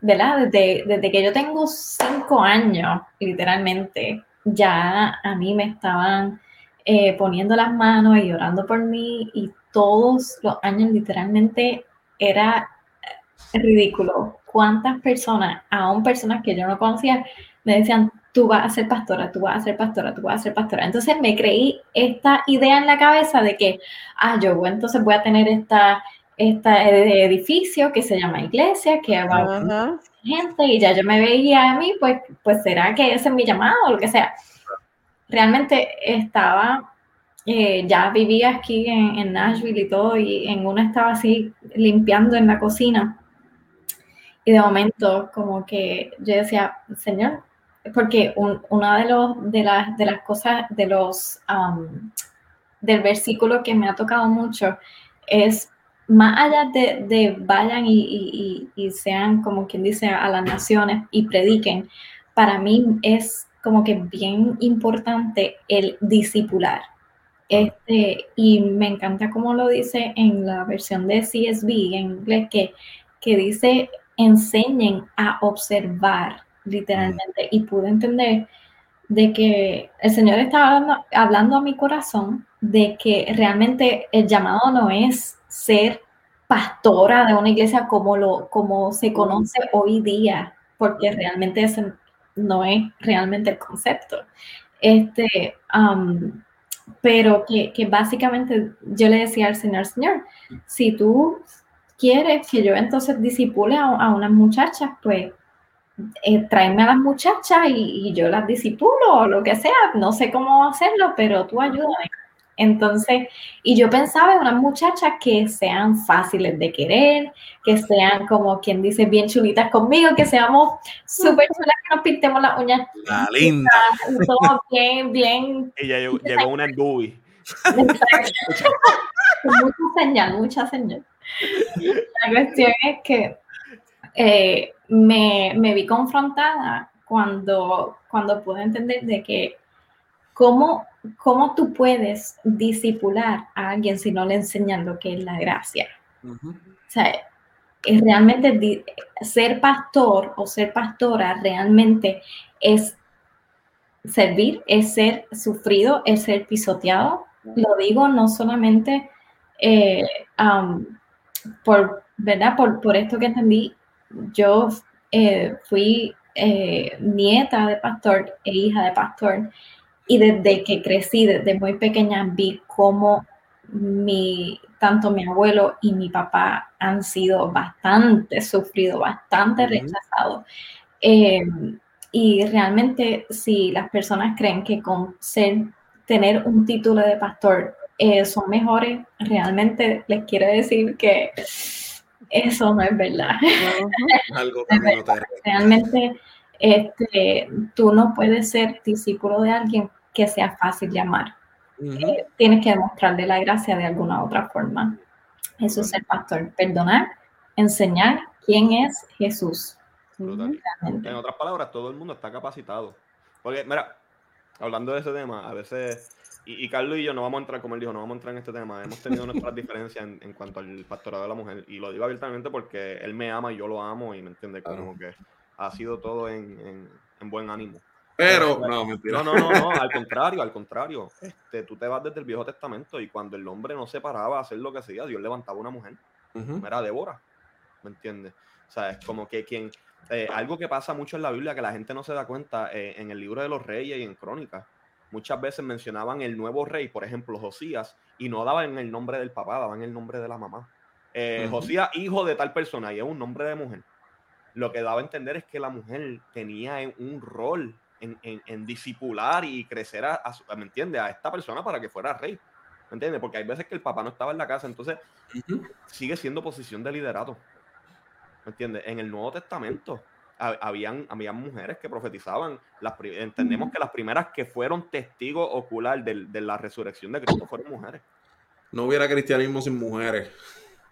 ¿verdad? Desde, desde que yo tengo cinco años, literalmente, ya a mí me estaban eh, poniendo las manos y orando por mí y todos los años literalmente era ridículo. ¿Cuántas personas, aún personas que yo no conocía, me decían, tú vas a ser pastora, tú vas a ser pastora, tú vas a ser pastora? Entonces me creí esta idea en la cabeza de que, ah, yo entonces voy a tener esta, esta edificio que se llama iglesia, que va a Ajá. gente y ya yo me veía a mí, pues, pues será que ese es mi llamado o lo que sea. Realmente estaba, eh, ya vivía aquí en, en Nashville y todo, y en una estaba así limpiando en la cocina. Y de momento, como que yo decía, Señor, porque un- una de, los, de, las, cosas, de los, um, del versículo que me ha tocado mucho es más allá de, vayan y, sean como quien dice a las naciones y prediquen, para mí es como que bien importante el discipular. Este, y me encanta como lo dice en la versión de CSB en inglés, que dice enseñen a observar literalmente. Y pude entender de que el Señor estaba hablando, hablando a mi corazón de que realmente el llamado no es ser pastora de una iglesia como, lo, como se conoce hoy día, porque realmente ese no es realmente el concepto. Este, um, pero que, que básicamente yo le decía al Señor, Señor, si tú quieres que yo entonces disipule a, a unas muchachas, pues eh, tráeme a las muchachas y, y yo las disipulo o lo que sea, no sé cómo hacerlo, pero tú ayúdame. Entonces, y yo pensaba en unas muchachas que sean fáciles de querer, que sean como quien dice bien chulitas conmigo, que seamos súper chulas, que nos pintemos las uñas, La linda. y todo bien, bien. Llegó, llegó una Endubi. mucha señal, mucha señal. La cuestión es que eh, me, me vi confrontada cuando, cuando pude entender de que cómo, cómo tú puedes disipular a alguien si no le enseñan lo que es la gracia. Ujú. O sea, es realmente ser pastor o ser pastora realmente es servir, es ser sufrido, es ser pisoteado. Lo digo no solamente eh, um, por, ¿verdad? Por, por esto que entendí, yo eh, fui eh, nieta de pastor e hija de pastor y desde que crecí, desde muy pequeña, vi cómo mi, tanto mi abuelo y mi papá han sido bastante sufridos, bastante rechazados. Eh, y realmente si las personas creen que con ser, tener un título de pastor eh, son mejores, realmente les quiero decir que eso no es verdad. Algo camino terreno. Realmente este, tú no puedes ser discípulo de alguien que sea fácil llamar. Eh, tienes que demostrarle la gracia de alguna otra forma. Eso es ser pastor, perdonar, enseñar quién es Jesús. En otras palabras, todo el mundo está capacitado. Porque, mira, hablando de ese tema, a veces, y, y Carlos y yo no vamos a entrar, como él dijo, no vamos a entrar en este tema. Hemos tenido nuestras diferencias en, en cuanto al pastorado de la mujer. Y lo digo abiertamente porque él me ama y yo lo amo y me entiende, como Claro. que ha sido todo en, en- en buen ánimo. Pero, no, mentira. No, no, no, al contrario, al contrario. Este, tú te vas desde el Viejo Testamento y cuando el hombre no se paraba a hacer lo que hacía, Dios levantaba una mujer. Ujú. Era Débora. ¿Me entiendes? O sea, es como que quien. eh, algo que pasa mucho en la Biblia que la gente no se da cuenta, eh, en el libro de los reyes y en Crónicas, muchas veces mencionaban el nuevo rey, por ejemplo, Josías, y no daban el nombre del papá, daban el nombre de la mamá. Eh. Josías, hijo de tal persona, y es un nombre de mujer. Lo que daba a entender es que la mujer tenía en- un rol en, en, en disipular y crecer a, a ¿me entiendes? A esta persona para que fuera rey. ¿Me entiendes? Porque hay veces que el papá no estaba en la casa, entonces sigue siendo posición de liderato. ¿Me entiendes? En el Nuevo Testamento habían, habían mujeres que profetizaban. Las, entendemos que las primeras que fueron testigos ocular del- de, la resurrección de Cristo fueron mujeres. No hubiera cristianismo sin mujeres.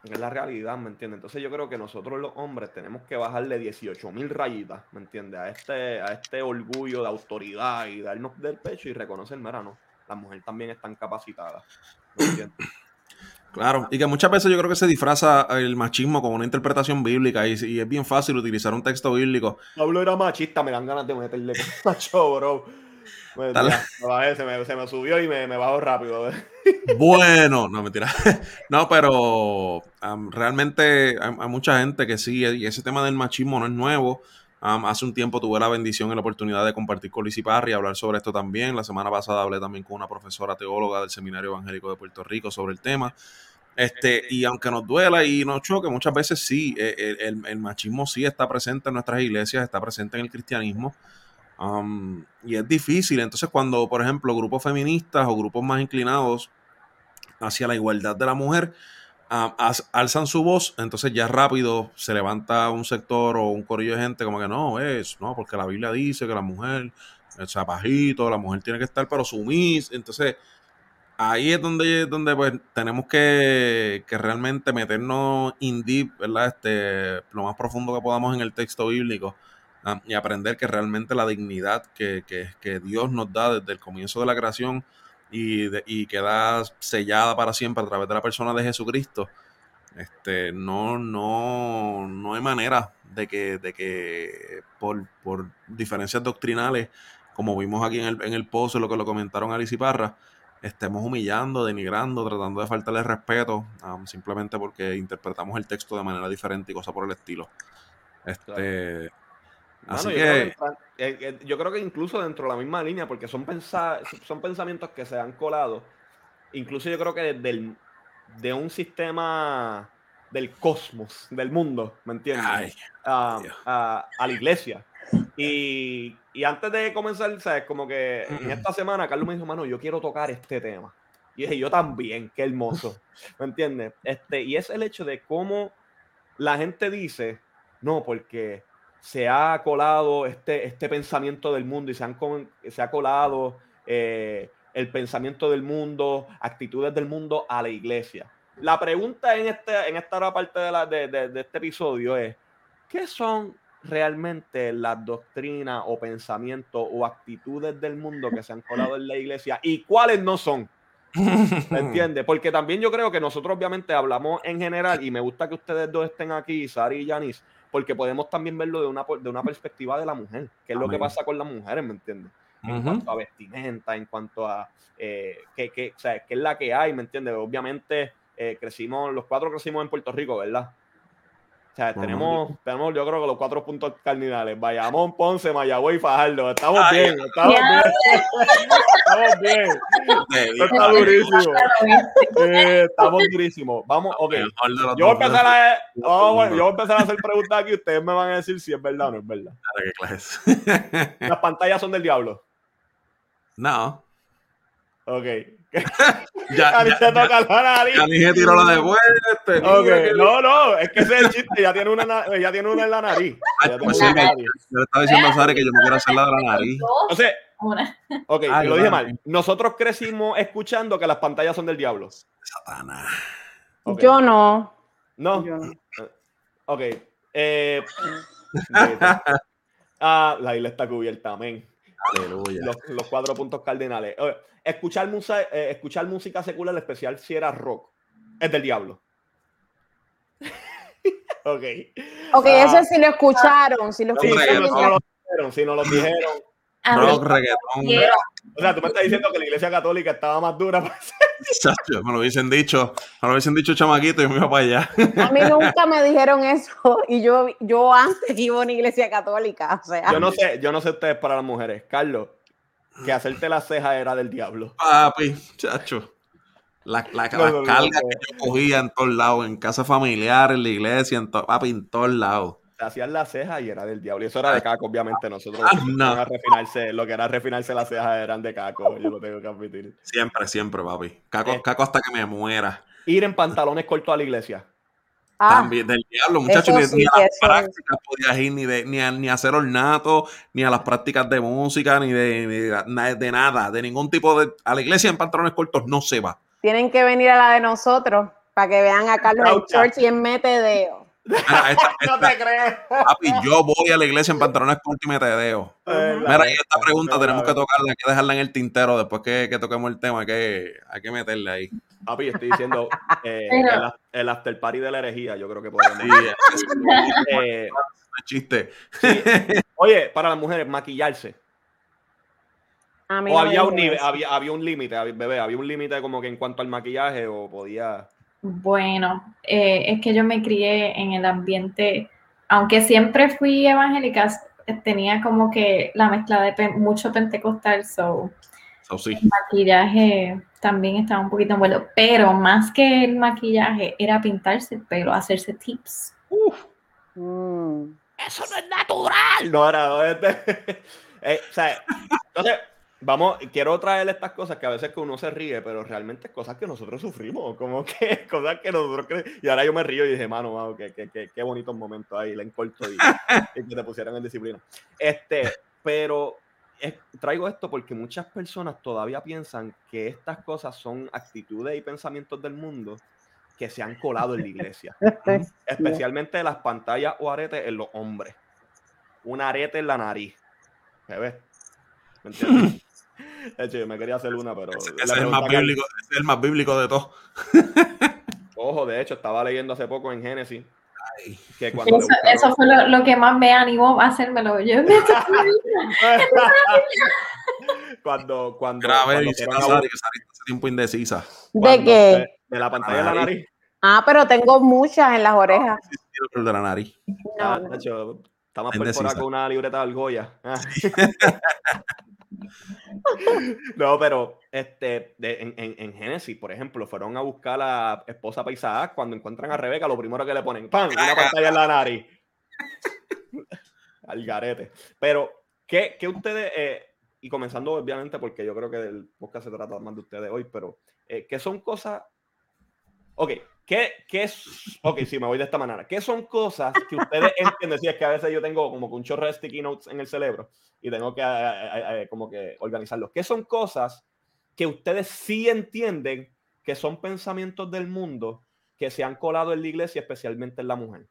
Es la realidad, ¿me entiendes? Entonces yo creo que nosotros los hombres tenemos que bajarle 18 mil rayitas, ¿me entiendes? A este, a este orgullo de autoridad y darnos del pecho y reconocer, mira, no, las mujeres también están capacitadas. ¿me entiendes? Claro, y que muchas veces yo creo que se disfraza el machismo con una interpretación bíblica y, y es bien fácil utilizar un texto bíblico. Pablo era machista, me dan ganas de meterle macho, bro. Pues, bajé, se, me, se me subió y me, me bajó rápido. Bueno, no, mentira. No, pero am, realmente hay, hay mucha gente que sí, y ese tema del machismo no es nuevo. Hace un tiempo tuve la bendición y la oportunidad de compartir con Lizy Parry y hablar sobre esto también. La semana pasada hablé también con una profesora teóloga del Seminario Evangélico de Puerto Rico sobre el tema. Este, y aunque nos duela y nos choque, muchas veces sí, eh, el, el- machismo sí está presente en nuestras iglesias, está presente en el cristianismo. Y es difícil. Entonces, cuando, por ejemplo, grupos feministas o grupos más inclinados hacia la igualdad de la mujer alzan su voz, entonces ya rápido se levanta un sector o un corillo de gente como que no, es, no, porque la Biblia dice que la mujer, el zapajito, la mujer tiene que estar pero sumisa. Entonces, ahí es donde, donde pues, tenemos que, que realmente meternos in deep, ¿verdad? Este, lo más profundo que podamos en el texto bíblico y aprender que realmente la dignidad que, que- que Dios nos da desde el comienzo de la creación y, de- y queda sellada para siempre a través de la persona de Jesucristo, este, no, no, no hay manera de que, de que por, por diferencias doctrinales, como vimos aquí en el, en el post, lo que lo comentaron Alice y Parra, estemos humillando, denigrando, tratando de faltarle respeto, um, simplemente porque interpretamos el texto de manera diferente y cosas por el estilo. Este, así yo, creo que, que, eh, eh, yo creo que incluso dentro de la misma línea, porque son, pensa- son pensamientos que se han colado, incluso yo creo que desde el- de un sistema del cosmos, del mundo, ¿me entiendes? ay, a, a- a la iglesia. Y, y antes de comenzar, ¿sabes? Como que en Mm. esta semana Carlos me dijo, mano, yo quiero tocar este tema. Y dije, yo también, qué hermoso. ¿Me entiendes? Este, y es el hecho de cómo la gente dice, no, porque se ha colado este, este pensamiento del mundo y se, han con- se ha colado eh, el pensamiento del mundo, actitudes del mundo a la iglesia. La pregunta en, este, en esta parte de, la, de, de- de este episodio es, ¿qué son realmente las doctrinas o pensamientos o actitudes del mundo que se han colado en la iglesia y cuáles no son? ¿Me entiendes? Porque también yo creo que nosotros obviamente hablamos en general y me gusta que ustedes dos estén aquí, Sari y Yanis, porque podemos también verlo de una, de una perspectiva de la mujer, que es lo que pasa con las mujeres, ¿me entiendes? En cuanto a vestimenta, en cuanto a eh, qué, qué- o sea, qué es la que hay, ¿me entiendes? Obviamente eh, crecimos, los cuatro crecimos en Puerto Rico, ¿verdad? O sea, tenemos, tenemos, yo creo que los cuatro puntos cardinales, Bayamón, Ponce, Mayagüez y Fajardo. Estamos Ay, bien, estamos Ya. bien. estamos bien. Esto está durísimo. Eh, estamos durísimos. Vamos, ok. Yo voy a empezar a, oh, bueno, yo voy a empezar a hacer preguntas aquí y ustedes me van a decir si es verdad o no es verdad. ¿Qué clase? Las pantallas son del diablo. no. Ok. Ya, A mí ya, se ya, toca la nariz. ya dije tiró la de vuelta. Ok, mira que- No, no, es que ese es el chiste. Ya tiene una, na- ya tiene una en la nariz. Ay, Ya tiene pues una sí, en la me- nariz. Yo le estaba diciendo a Sari que yo no quiero hacer la de la nariz. O sea, ok, Ay, lo dije mal. Nosotros crecimos escuchando que las pantallas son del diablo. Satanás. Ok. Yo no. No. Yo no. Ok. Eh, ah, la isla está cubierta, amén. Aleluya. Los, los cuatro puntos cardinales. Escuchar, musa- eh, escuchar música secular, especial si era rock, es del diablo. ok. Ok, Ah. eso sí lo escucharon. Si lo sí, escucharon. no, no lo dijeron, sí, no lo dijeron. Rock, reggaetón. O sea, tú me estás diciendo que la iglesia católica estaba más dura. pues. Chacho, me lo hubiesen dicho, me lo hubiesen dicho chamaquito y yo me iba para allá. A mí nunca me dijeron eso y yo, yo antes iba a una iglesia católica. O sea, Yo no sé, yo no sé ustedes para las mujeres. Carlos, que hacerte la ceja era del diablo. Papi, chacho. La, la, No, las no, no, cargas no. que yo cogía en todos lados, en casa familiar, en la iglesia, en to- papi, en todos lados. Te hacían la ceja y era del diablo. Y eso era de caco, obviamente. Nosotros Ah, lo que no. era refinarse, lo que era refinarse las cejas eran de caco. Yo lo tengo que admitir. Siempre, siempre, papi. Caco, Eh. caco hasta que me muera. Ir en pantalones cortos a la iglesia. ah, También del diablo, muchachos, ni, sí, ni a las prácticas podías ir, ni, de, ni, a, ni a hacer ornato, ni a las prácticas de música, ni de, ni de, na- de nada, de ningún tipo de... A la iglesia en pantalones cortos no se va. tienen que venir a la de nosotros para que vean a Carlos en church y en metedeo. Mira, esta- No te crees. papi, yo voy a la iglesia en pantalones cortos y me tedeo. Mira, y esta pregunta tenemos que tocarla, hay que dejarla en el tintero después que, que toquemos el tema, hay que, hay que meterle ahí. Papi, estoy diciendo eh, Pero- el, el after party de la herejía. Yo creo que podemos. Sí, Eh, chiste. oye, para las mujeres, maquillarse. A mí O no había un nivel, había, había un límite, había- bebé, había un límite como que en cuanto al maquillaje o podía. Bueno, eh, es que yo me crié en el ambiente, aunque siempre fui evangélica, tenía como que la mezcla de pen- mucho pentecostal, so So, sí. maquillaje también estaba un poquito envuelto, pero más que el maquillaje era pintarse el pelo, hacerse tips. Mm. Eso no es natural. No era. no, este- Eh, o sea, entonces, vamos, quiero traer estas cosas que a veces que uno se ríe, pero realmente es cosas que nosotros sufrimos, como que cosas que nosotros cre- Y ahora yo me río y dije, mano, wow, qué, qué, qué, qué bonitos momentos ahí, le encorto y, y que te pusieran en disciplina. Este, pero es- traigo esto porque muchas personas todavía piensan que estas cosas son actitudes y pensamientos del mundo que se han colado en la iglesia especialmente las pantallas o aretes en los hombres. Un arete en la nariz. ¿Me entiendes? De hecho, yo me quería hacer una, pero. Ese, ese es el más pregunta que- bíblico, ese es el más bíblico de todos. Ojo, de hecho, estaba leyendo hace poco en Génesis que cuando. Eso, buscaron- eso fue lo, lo que más me animó a hacérmelo. Yo, cuando. Cuando. Grave cuando y fueron a Sari, que Sari hace tiempo indecisa. ¿De qué? De, de la pantalla en la nariz. Ah, pero tengo muchas en las orejas. Quiero que el de la nariz. Ah, No, de hecho, está más Indecisa. perforada con una libreta de argolla. Ah. No, pero este, en, en- en Génesis, por ejemplo, fueron a buscar a la esposa para Isaac. Cuando encuentran a Rebeca, lo primero que le ponen, ¡pam! Una pantalla en la nariz. Al garete. Pero, ¿qué, qué ustedes, eh, y comenzando obviamente porque yo creo que el podcast se trata más de ustedes hoy, pero, eh, ¿qué son cosas? Ok, ¿qué, qué es? Ok, sí, me voy de esta manera. ¿Qué son cosas que ustedes entienden? Si es que a veces yo tengo como que un chorro de sticky notes en el cerebro y tengo que, eh, como que organizarlos. ¿Qué son cosas que ustedes sí entienden que son pensamientos del mundo que se han colado en la iglesia, especialmente en la mujer?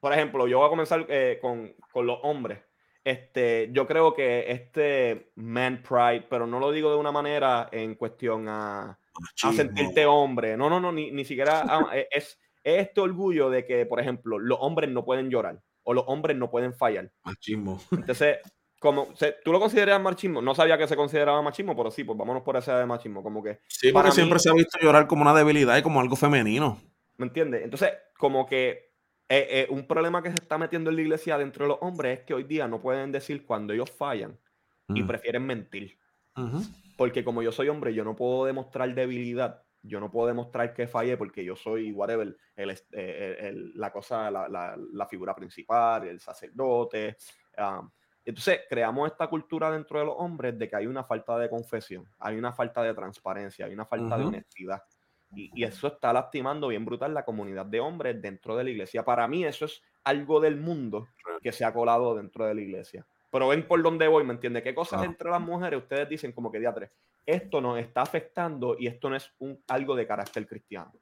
Por ejemplo, yo voy a comenzar eh, con, con los hombres. Este, yo creo que este man pride, pero no lo digo de una manera en cuestión a, a Machismo. sentirte hombre. No, no, no, ni, ni siquiera ah, eh, es, es este orgullo de que, por ejemplo, los hombres no pueden llorar o los hombres no pueden fallar. Machismo. Entonces, como se- tú lo consideras machismo, no sabía que se consideraba machismo, pero sí, pues vámonos por ese de machismo, como que, Sí, porque siempre mí- se ha visto llorar como una debilidad y como algo femenino. ¿me entiendes? Entonces, como que eh, eh, un problema que se está metiendo en la iglesia dentro de los hombres es que hoy día no pueden decir cuando ellos fallan y Mm. prefieren mentir. Ujú. Porque como yo soy hombre, yo no puedo demostrar debilidad. Yo no puedo demostrar que fallé porque yo soy, whatever, el, eh, el- el- la cosa, la, la- la figura principal, el sacerdote. um, entonces, creamos esta cultura dentro de los hombres de que hay una falta de confesión, hay una falta de transparencia, hay una falta de Ujú. honestidad. Y, y eso está lastimando bien brutal la comunidad de hombres dentro de la iglesia. Para mí eso es algo del mundo que se ha colado dentro de la iglesia. Pero ven por dónde voy, ¿me entiende? ¿Qué cosas Ah. entre las mujeres ustedes dicen como que diatre? Esto nos está afectando y esto no es un, algo de carácter cristiano.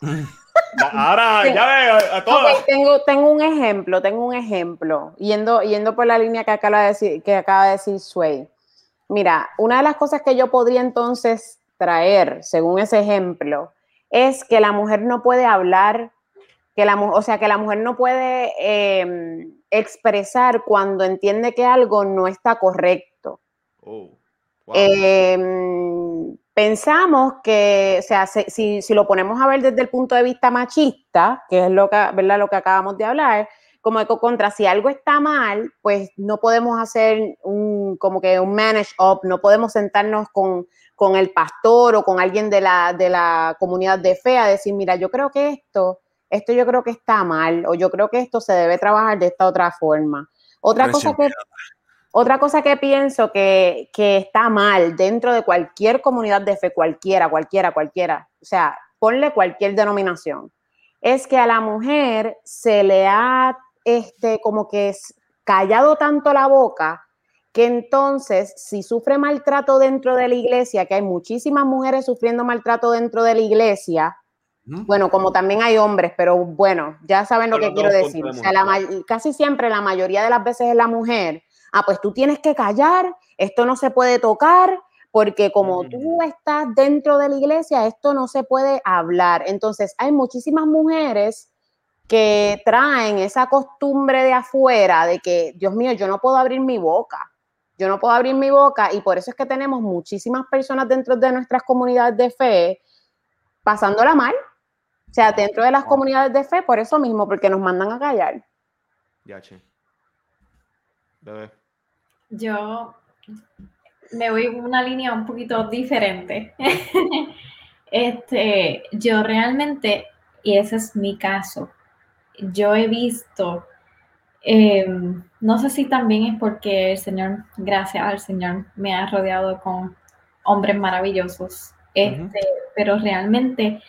Ahora, Sí. ya veo a Ok, tengo, tengo un ejemplo, tengo un ejemplo, yendo, yendo por la línea que acaba de decir, que acaba de decir Sway. Mira, una de las cosas que yo podría entonces traer, según ese ejemplo, es que la mujer no puede hablar, que la, o sea, que la mujer no puede em, expresar cuando entiende que algo no está correcto. Oh, em, pensamos que, o sea, si, si, lo ponemos a ver desde el punto de vista machista, que es lo que, ¿verdad? lo que acabamos de hablar, como eco contra, si algo está mal, pues no podemos hacer un, como que un manage up, no podemos sentarnos con, con el pastor o con alguien de la, de la comunidad de fe a decir, mira, yo creo que esto, esto yo creo que está mal, o yo creo que esto se debe trabajar de esta otra forma. Otra cosa que, otra cosa que pienso que, que está mal dentro de cualquier comunidad de fe, cualquiera, cualquiera, cualquiera, o sea, ponle cualquier denominación, es que a la mujer se le ha este, como que es callado tanto la boca que entonces si sufre maltrato dentro de la iglesia, que hay muchísimas mujeres sufriendo maltrato dentro de la iglesia, bueno, como también hay hombres, pero bueno, ya saben lo que quiero decir. O sea, casi siempre, la mayoría de las veces es la mujer. Ah, pues tú tienes que callar, esto no se puede tocar, porque como tú estás dentro de la iglesia, esto no se puede hablar. Entonces, hay muchísimas mujeres que traen esa costumbre de afuera de que, Dios mío, yo no puedo abrir mi boca, yo no puedo abrir mi boca y por eso es que tenemos muchísimas personas dentro de nuestras comunidades de fe pasándola mal. O sea, dentro de las comunidades de fe, por eso mismo, porque nos mandan a callar. Ya, che. Bebé. Yo me voy una línea un poquito diferente. este, yo realmente, y ese es mi caso, yo he visto, em, no sé si también es porque el Señor, gracias al Señor, me ha rodeado con hombres maravillosos, este, pero realmente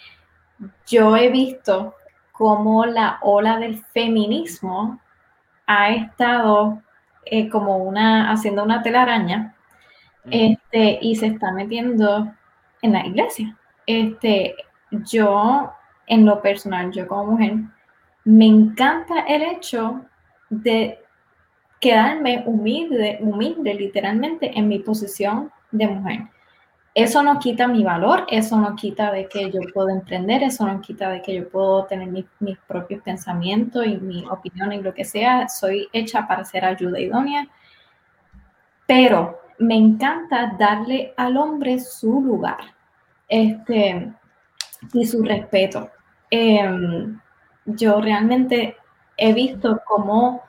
yo he visto cómo la ola del feminismo ha estado eh, como una, haciendo una telaraña, este, y se está metiendo en la iglesia. Este, yo, en lo personal, yo como mujer, me encanta el hecho de quedarme humilde, humilde literalmente en mi posición de mujer. Eso no quita mi valor, eso no quita de que yo puedo emprender, eso no quita de que yo puedo tener mis propios pensamientos y mi opinión y lo que sea. Soy hecha para ser ayuda idónea, pero me encanta darle al hombre su lugar este, y su respeto. Em, yo realmente he visto cómo,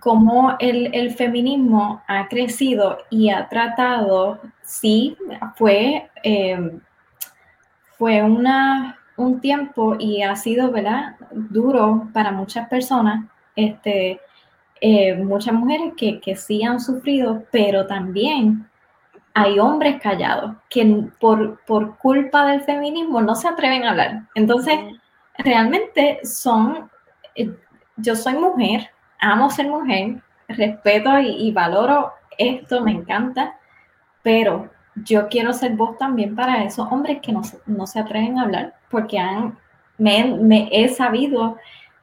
cómo el, feminismo ha crecido y ha tratado, sí, fue, eh, fue una, un tiempo y ha sido, ¿verdad?, duro para muchas personas, este, eh, muchas mujeres que, que sí han sufrido, pero también hay hombres callados que por, por culpa del feminismo no se atreven a hablar. Entonces, realmente son, eh, yo soy mujer, amo ser mujer, respeto y, valoro esto, me encanta, pero yo quiero ser voz también para esos hombres que no, se atreven a hablar, porque han, me, he sabido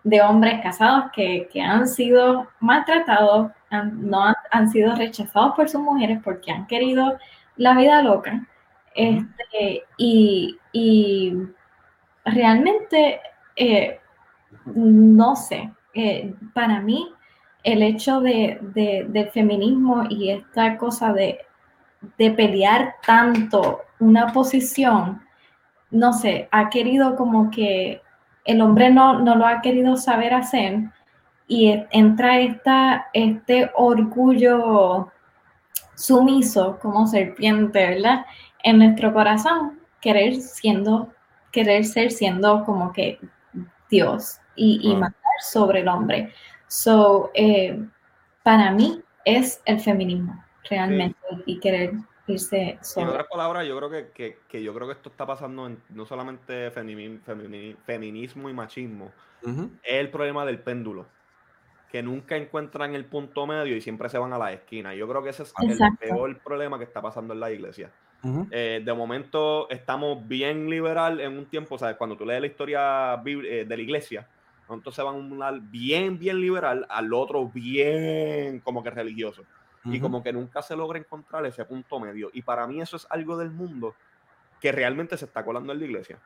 de hombres casados que, han sido maltratados, no han, sido rechazados por sus mujeres porque han querido la vida loca. Este, y, y realmente, eh, no sé, eh, para mí el hecho de, del feminismo y esta cosa de, pelear tanto una posición, no sé, ha querido como que el hombre no, no lo ha querido saber hacer y entra esta, este orgullo sumiso como serpiente, ¿verdad? En nuestro corazón, querer siendo querer ser siendo como que Dios y, y mandar sobre el hombre. So, eh, para mí es el feminismo, realmente, y querer irse sobre. En otras palabras, yo creo que, que, yo creo que esto está pasando en no solamente feminismo y machismo, es el problema del péndulo que nunca encuentran el punto medio y siempre se van a la esquina. Yo creo que ese es el peor problema que está pasando en la iglesia. Eh, de momento estamos bien liberal en un tiempo, ¿sabes? Cuando tú lees la historia eh, de la iglesia, entonces van a un lado bien, bien liberal, al otro bien como que religioso. Y como que nunca se logra encontrar ese punto medio. Y para mí eso es algo del mundo que realmente se está colando en la iglesia.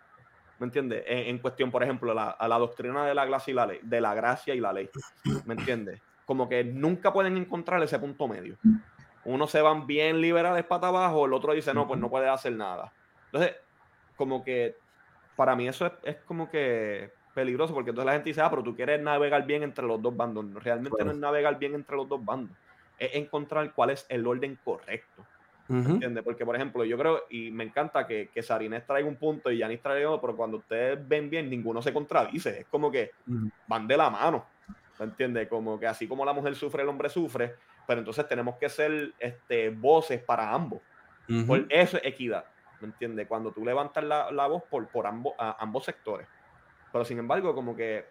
¿me entiendes? En, en cuestión, por ejemplo, la, a la doctrina de la, gracia y la ley, de la gracia y la ley, ¿me entiendes? Como que nunca pueden encontrar ese punto medio. Uno se van bien liberales para abajo, el otro dice, no, pues no puede hacer nada. Entonces, como que para mí eso es, es como que peligroso, porque entonces la gente dice, ah, pero tú quieres navegar bien entre los dos bandos. Realmente no es navegar bien entre los dos bandos, es encontrar cuál es el orden correcto. Ujú. ¿Entiendes? Porque, por ejemplo, yo creo, y me encanta que, que Sarines traiga un punto y Yanis traiga otro, pero cuando ustedes ven bien, ninguno se contradice. Es como que van de la mano. ¿Me entiendes? Como que así como la mujer sufre, el hombre sufre, pero entonces tenemos que ser este, voces para ambos. Por eso es equidad. ¿Me entiendes? Cuando tú levantas la, la voz por, por ambos, a- ambos sectores. Pero sin embargo, como que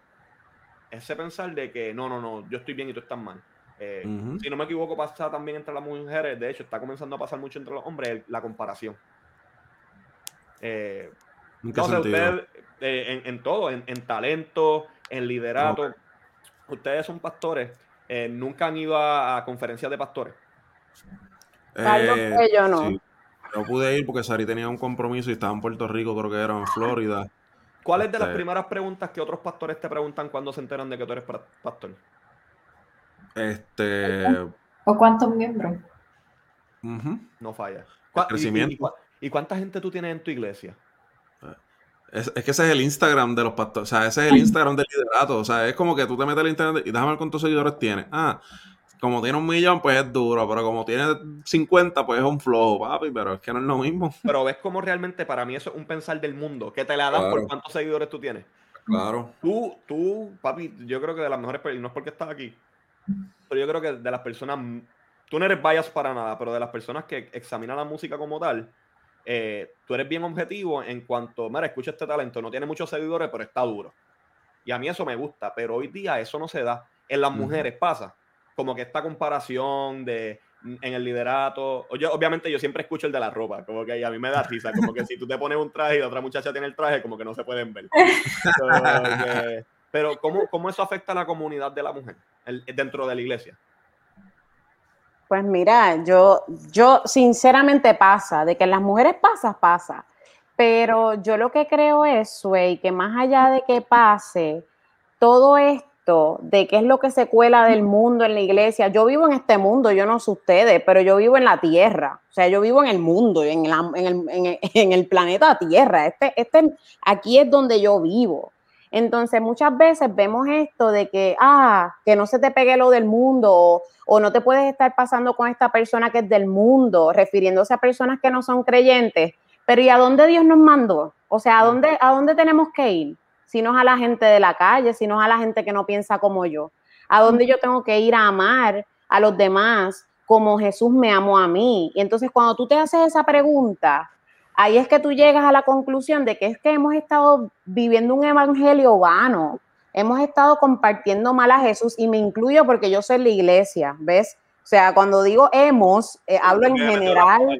ese pensar de que no, no, no, yo estoy bien y tú estás mal. Eh. Si no me equivoco, pasa también entre las mujeres. De hecho, está comenzando a pasar mucho entre los hombres el- la comparación. Eh, ¿En qué no sé, ustedes eh, en, en todo, en, en talento, en liderato. Ustedes son pastores. eh, nunca han ido a, a conferencias de pastores. Carlos, Eh, que yo no. sí. No pude ir porque Sari tenía un compromiso y estaba en Puerto Rico, creo que era en Florida. ¿Cuáles de las Este- primeras preguntas que otros pastores te preguntan cuando se enteran de que tú eres pastor? Este. ¿O cuántos miembros? ujú. No falla. ¿Cuá- y- y- crecimiento. y cuá- ¿Y cuánta gente tú tienes en tu iglesia? Es, es que ese es el Instagram de los pastores. O sea, ese es el Instagram del liderato. O sea, es como que tú te metes al internet y déjame ver cuántos seguidores tiene. Ah, como tiene un millón, pues es duro. Pero como tiene 50, pues es un flojo, papi. Pero es que no es lo mismo. Pero ves cómo realmente para mí eso es un pensar del mundo, que te la dan por cuántos seguidores tú tienes. Claro. Tú, tú, papi, yo creo que de las mejores y no es porque estás aquí, pero yo creo que de las personas, tú no eres bias para nada, pero de las personas que examinan la música como tal, eh, tú eres bien objetivo en cuanto, mira, escucha este talento, no tiene muchos seguidores, pero está duro. Y a mí eso me gusta, pero hoy día eso no se da. En las mujeres pasa, como que esta comparación de en el liderato, oye, obviamente yo siempre escucho el de la ropa, como que a mí me da risa, como que si tú te pones un traje y la otra muchacha tiene el traje, como que no se pueden ver. Pero ¿cómo, ¿cómo eso afecta a la comunidad de la mujer el- dentro de la iglesia? Pues mira, yo, yo sinceramente pasa, de que las mujeres pasa, pasa. Pero yo lo que creo es, Sway, que más allá de que pase todo esto, de qué es lo que se cuela del mundo en la iglesia, yo vivo en este mundo, yo no sé ustedes, pero yo vivo en la tierra, o sea, yo vivo en el mundo, en, la- en, el, en el- en el planeta Tierra, este, este, aquí es donde yo vivo. Entonces, muchas veces vemos esto de que, ah, que no se te pegue lo del mundo, o, o no te puedes estar pasando con esta persona que es del mundo, refiriéndose a personas que no son creyentes. Pero ¿y a dónde Dios nos mandó? O sea, ¿a dónde, ¿a dónde tenemos que ir? Si no es a la gente de la calle, si no es a la gente que no piensa como yo. ¿A dónde yo tengo que ir a amar a los demás como Jesús me amó a mí? Y entonces cuando tú te haces esa pregunta, ahí es que tú llegas a la conclusión de que es que hemos estado viviendo un evangelio vano. Hemos estado compartiendo mal a Jesús y me incluyo porque yo soy la iglesia, ¿ves? O sea, cuando digo hemos, eh, hablo en general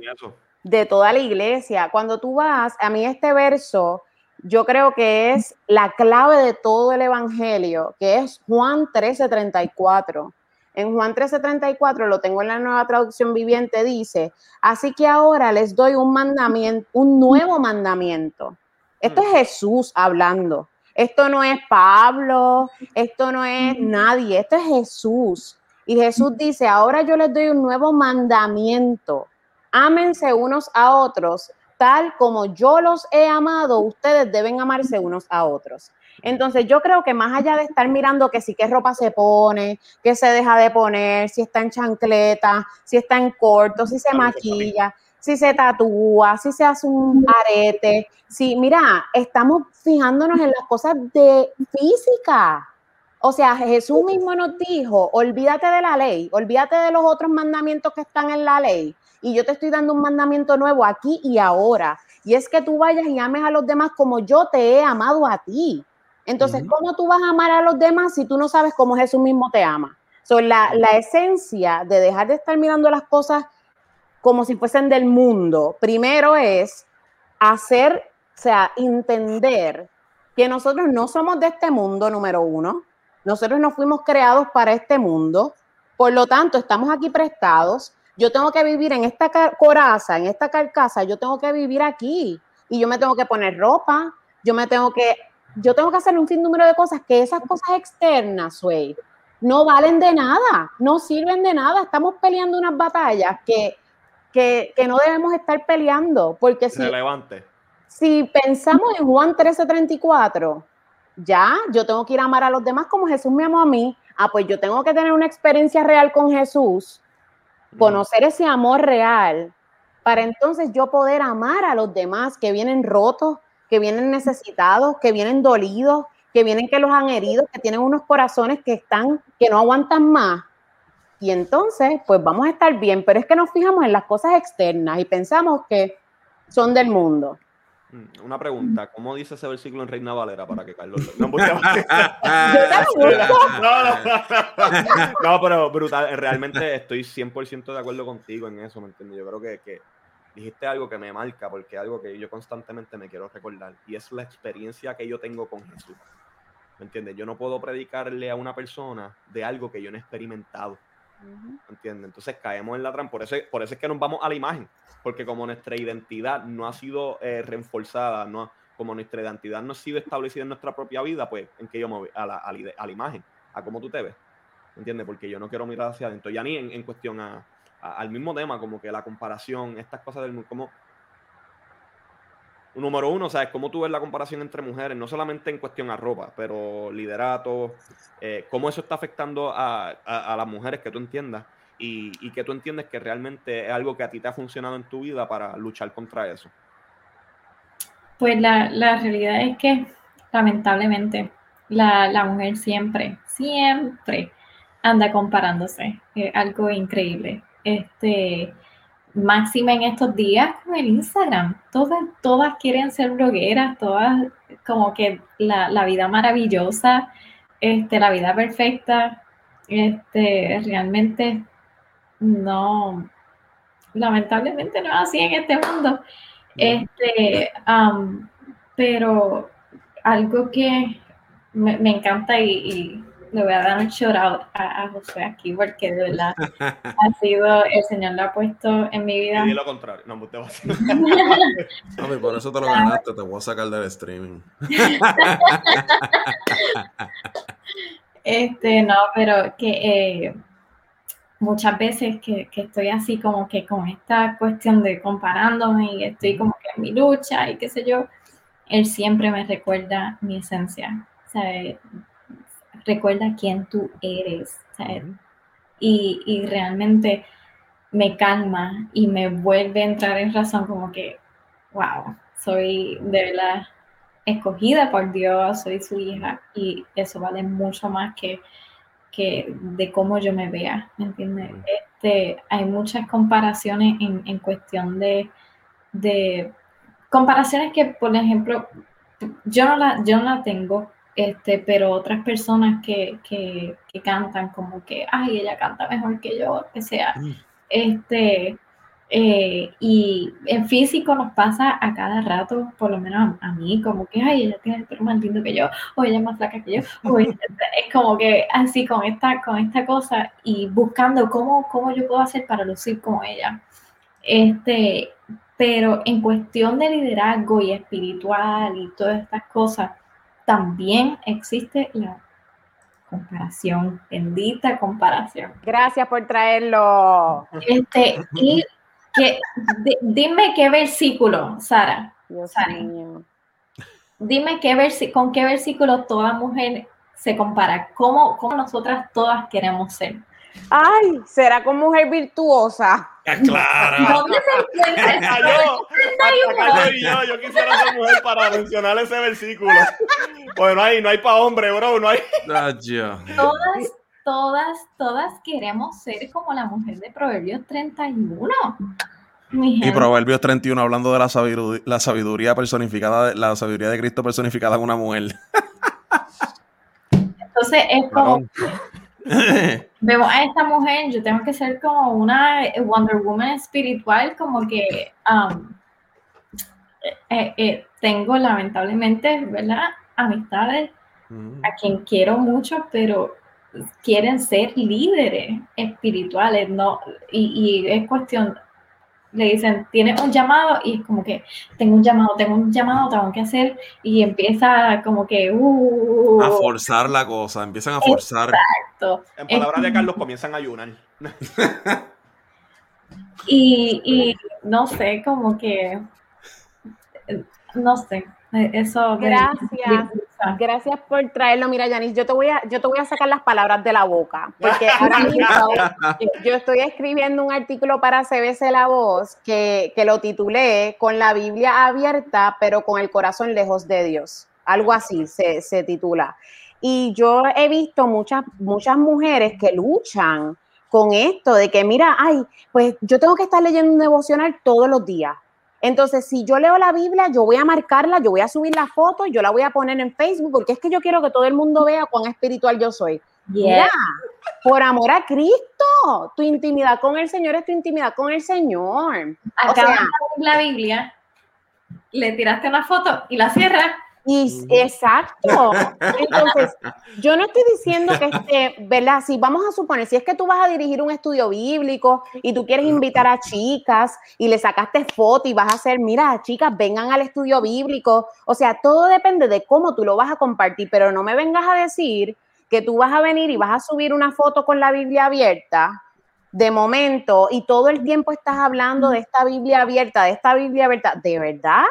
de toda la iglesia. Cuando tú vas, a mí este verso, yo creo que es la clave de todo el evangelio, que es Juan 13:34. En Juan 13:34, lo tengo en la nueva traducción viviente, dice, así que ahora les doy un mandamiento, un nuevo mandamiento. Esto es Jesús hablando. Esto no es Pablo, esto no es nadie, esto es Jesús. Y Jesús dice, ahora yo les doy un nuevo mandamiento ámense unos a otros, tal como yo los he amado, ustedes deben amarse unos a otros. Entonces yo creo que más allá de estar mirando que si qué ropa se pone, qué se deja de poner, si está en chancleta, si está en corto, si se maquilla, si se tatúa, si se hace un arete, si mira, estamos fijándonos en las cosas de física. O sea, Jesús mismo nos dijo, olvídate de la ley, olvídate de los otros mandamientos que están en la ley y yo te estoy dando un mandamiento nuevo aquí y ahora. Y es que tú vayas y ames a los demás como yo te he amado a ti. Entonces. ¿cómo tú vas a amar a los demás si tú no sabes cómo Jesús mismo te ama? So, la, la esencia de dejar de estar mirando las cosas como si fuesen del mundo, primero es hacer, o sea, entender que nosotros no somos de este mundo, número uno. Nosotros no fuimos creados para este mundo. Por lo tanto, estamos aquí prestados. Yo tengo que vivir en esta coraza, en esta carcasa, yo tengo que vivir aquí. Y yo me tengo que poner ropa, yo me tengo que, yo tengo que hacer un sinnúmero de cosas que esas cosas externas, Sway, no valen de nada, no sirven de nada. Estamos peleando unas batallas que, que, que no debemos estar peleando, porque si, Relevante. si pensamos en Juan 13:34, ya, yo tengo que ir a amar a los demás como Jesús me amó a mí. Ah, pues yo tengo que tener una experiencia real con Jesús, conocer ese amor real, para entonces yo poder amar a los demás que vienen rotos, que vienen necesitados, que vienen dolidos, que vienen que los han herido, que tienen unos corazones que están, que no aguantan más. Y entonces, pues vamos a estar bien, pero es que nos fijamos en las cosas externas y pensamos que son del mundo. Mm, Una pregunta, ¿cómo dice ese versículo en Reina Valera para que Carlos lo- no, pero brutal, realmente estoy 100% de acuerdo contigo en eso, ¿me entiendes? Yo creo que, que dijiste algo que me marca, porque es algo que yo constantemente me quiero recordar, y es la experiencia que yo tengo con Jesús, ¿me entiendes? Yo no puedo predicarle a una persona de algo que yo no he experimentado, ¿me entiendes? Entonces caemos en la trampa, por eso, por eso es que nos vamos a la imagen, porque como nuestra identidad no ha sido eh, reforzada, no como nuestra identidad no ha sido establecida en nuestra propia vida, pues en que yo me voy a la, a a la imagen, a cómo tú te ves, ¿me entiendes? Porque yo no quiero mirar hacia adentro, ya ni en, en cuestión al mismo tema, como que la comparación, estas cosas del mundo, como número uno, ¿sabes? Cómo tú ves la comparación entre mujeres, no solamente en cuestión a ropa, pero liderato, eh, cómo eso está afectando a, a- las mujeres que tú entiendas y, y que tú entiendes que realmente es algo que a ti te ha funcionado en tu vida para luchar contra eso. Pues la, la realidad es que lamentablemente la, la mujer siempre, siempre anda comparándose. Es algo increíble. Este, máxima en estos días con el Instagram. Todas, todas quieren ser blogueras, todas como que la, la vida maravillosa, este, la vida perfecta. Este, realmente no, lamentablemente no es así en este mundo. Este, pero algo que me, me encanta y, y le voy a dar un shout out a, a José aquí porque de verdad ha sido, el Señor lo ha puesto en mi vida. Y lo contrario. No, te vas a por eso te lo ganaste, te voy a sacar del streaming. Este, no, pero que eh, muchas veces que, que estoy así como que con esta cuestión de comparándome y estoy como que en mi lucha y qué sé yo, él siempre me recuerda mi esencia, o sea, recuerda quién tú eres, y, y realmente me calma y me vuelve a entrar en razón como que, wow, soy de verdad escogida por Dios, soy su hija y eso vale mucho más que, que de cómo yo me vea, ¿me entiendes? Este, hay muchas comparaciones en, en cuestión de, de comparaciones que, por ejemplo, yo no la, yo no la tengo, este, pero otras personas que, que, que cantan como que, ay, ella canta mejor que yo, que sea, este, eh, y en físico nos pasa a cada rato, por lo menos a, a, mí, como que, ay, ella tiene el pelo más lindo que yo, o ella es más flaca que yo, o ella, es como que así con esta, con esta cosa y buscando cómo, cómo yo puedo hacer para lucir como ella. Este, pero en cuestión de liderazgo y espiritual y todas estas cosas, también existe la comparación, bendita comparación. Gracias por traerlo. Este, y que, di, dime qué versículo, Sara. Dios Sara. mío. Dime qué versi con qué versículo toda mujer se compara. ¿Cómo, cómo nosotras todas queremos ser? Ay, será con mujer virtuosa. Claro. ¿Dónde se encuentra yo, hasta Carlos y yo, yo quisiera ser mujer para mencionar ese versículo. Pues no hay, no hay para hombre, bro, no hay. Todas, todas, todas queremos ser como la mujer de Proverbios 31. Mi Y. Proverbios 31 hablando de la sabiduría, la sabiduría personificada, la sabiduría de Cristo personificada en una mujer. Entonces es como, vemos a esta mujer, yo tengo que ser como una Wonder Woman espiritual, como que um, eh, eh, tengo lamentablemente, ¿verdad? Amistades a quien quiero mucho, pero quieren ser líderes espirituales, ¿no? Y, y es cuestión, le dicen, tienes un llamado y es como que tengo un llamado, tengo un llamado, tengo que hacer y empieza como que uh, A forzar la cosa, empiezan a forzar. exacto. En palabras de Carlos, comienzan a ayunar. Y, y no sé, como que no sé, eso Gracias. Gracias por traerlo. Mira, Yanis, yo te voy a, yo te voy a sacar las palabras de la boca, porque ahora mismo yo estoy escribiendo un artículo para CBC La Voz que, que lo titulé Con la Biblia abierta, pero con el corazón lejos de Dios. Algo así se, se titula. Y yo he visto muchas, muchas mujeres que luchan con esto de que, mira, ay, pues yo tengo que estar leyendo un devocional todos los días. Entonces, si yo leo la Biblia, yo voy a marcarla, yo voy a subir la foto, yo la voy a poner en Facebook, porque es que yo quiero que todo el mundo vea cuán espiritual yo soy. Mira, por amor a Cristo, tu intimidad con el Señor es tu intimidad con el Señor. O Acabas sea, de la Biblia, le tiraste una foto y la cierras. Y exacto. Entonces, yo no estoy diciendo que esté, ¿verdad? Si vamos a suponer, si es que tú vas a dirigir un estudio bíblico y tú quieres invitar a chicas y le sacaste foto y vas a hacer, mira, chicas, vengan al estudio bíblico. O sea, todo depende de cómo tú lo vas a compartir, pero no me vengas a decir que tú vas a venir y vas a subir una foto con la Biblia abierta de momento y todo el tiempo estás hablando de esta Biblia abierta, de esta Biblia abierta, ¿de verdad?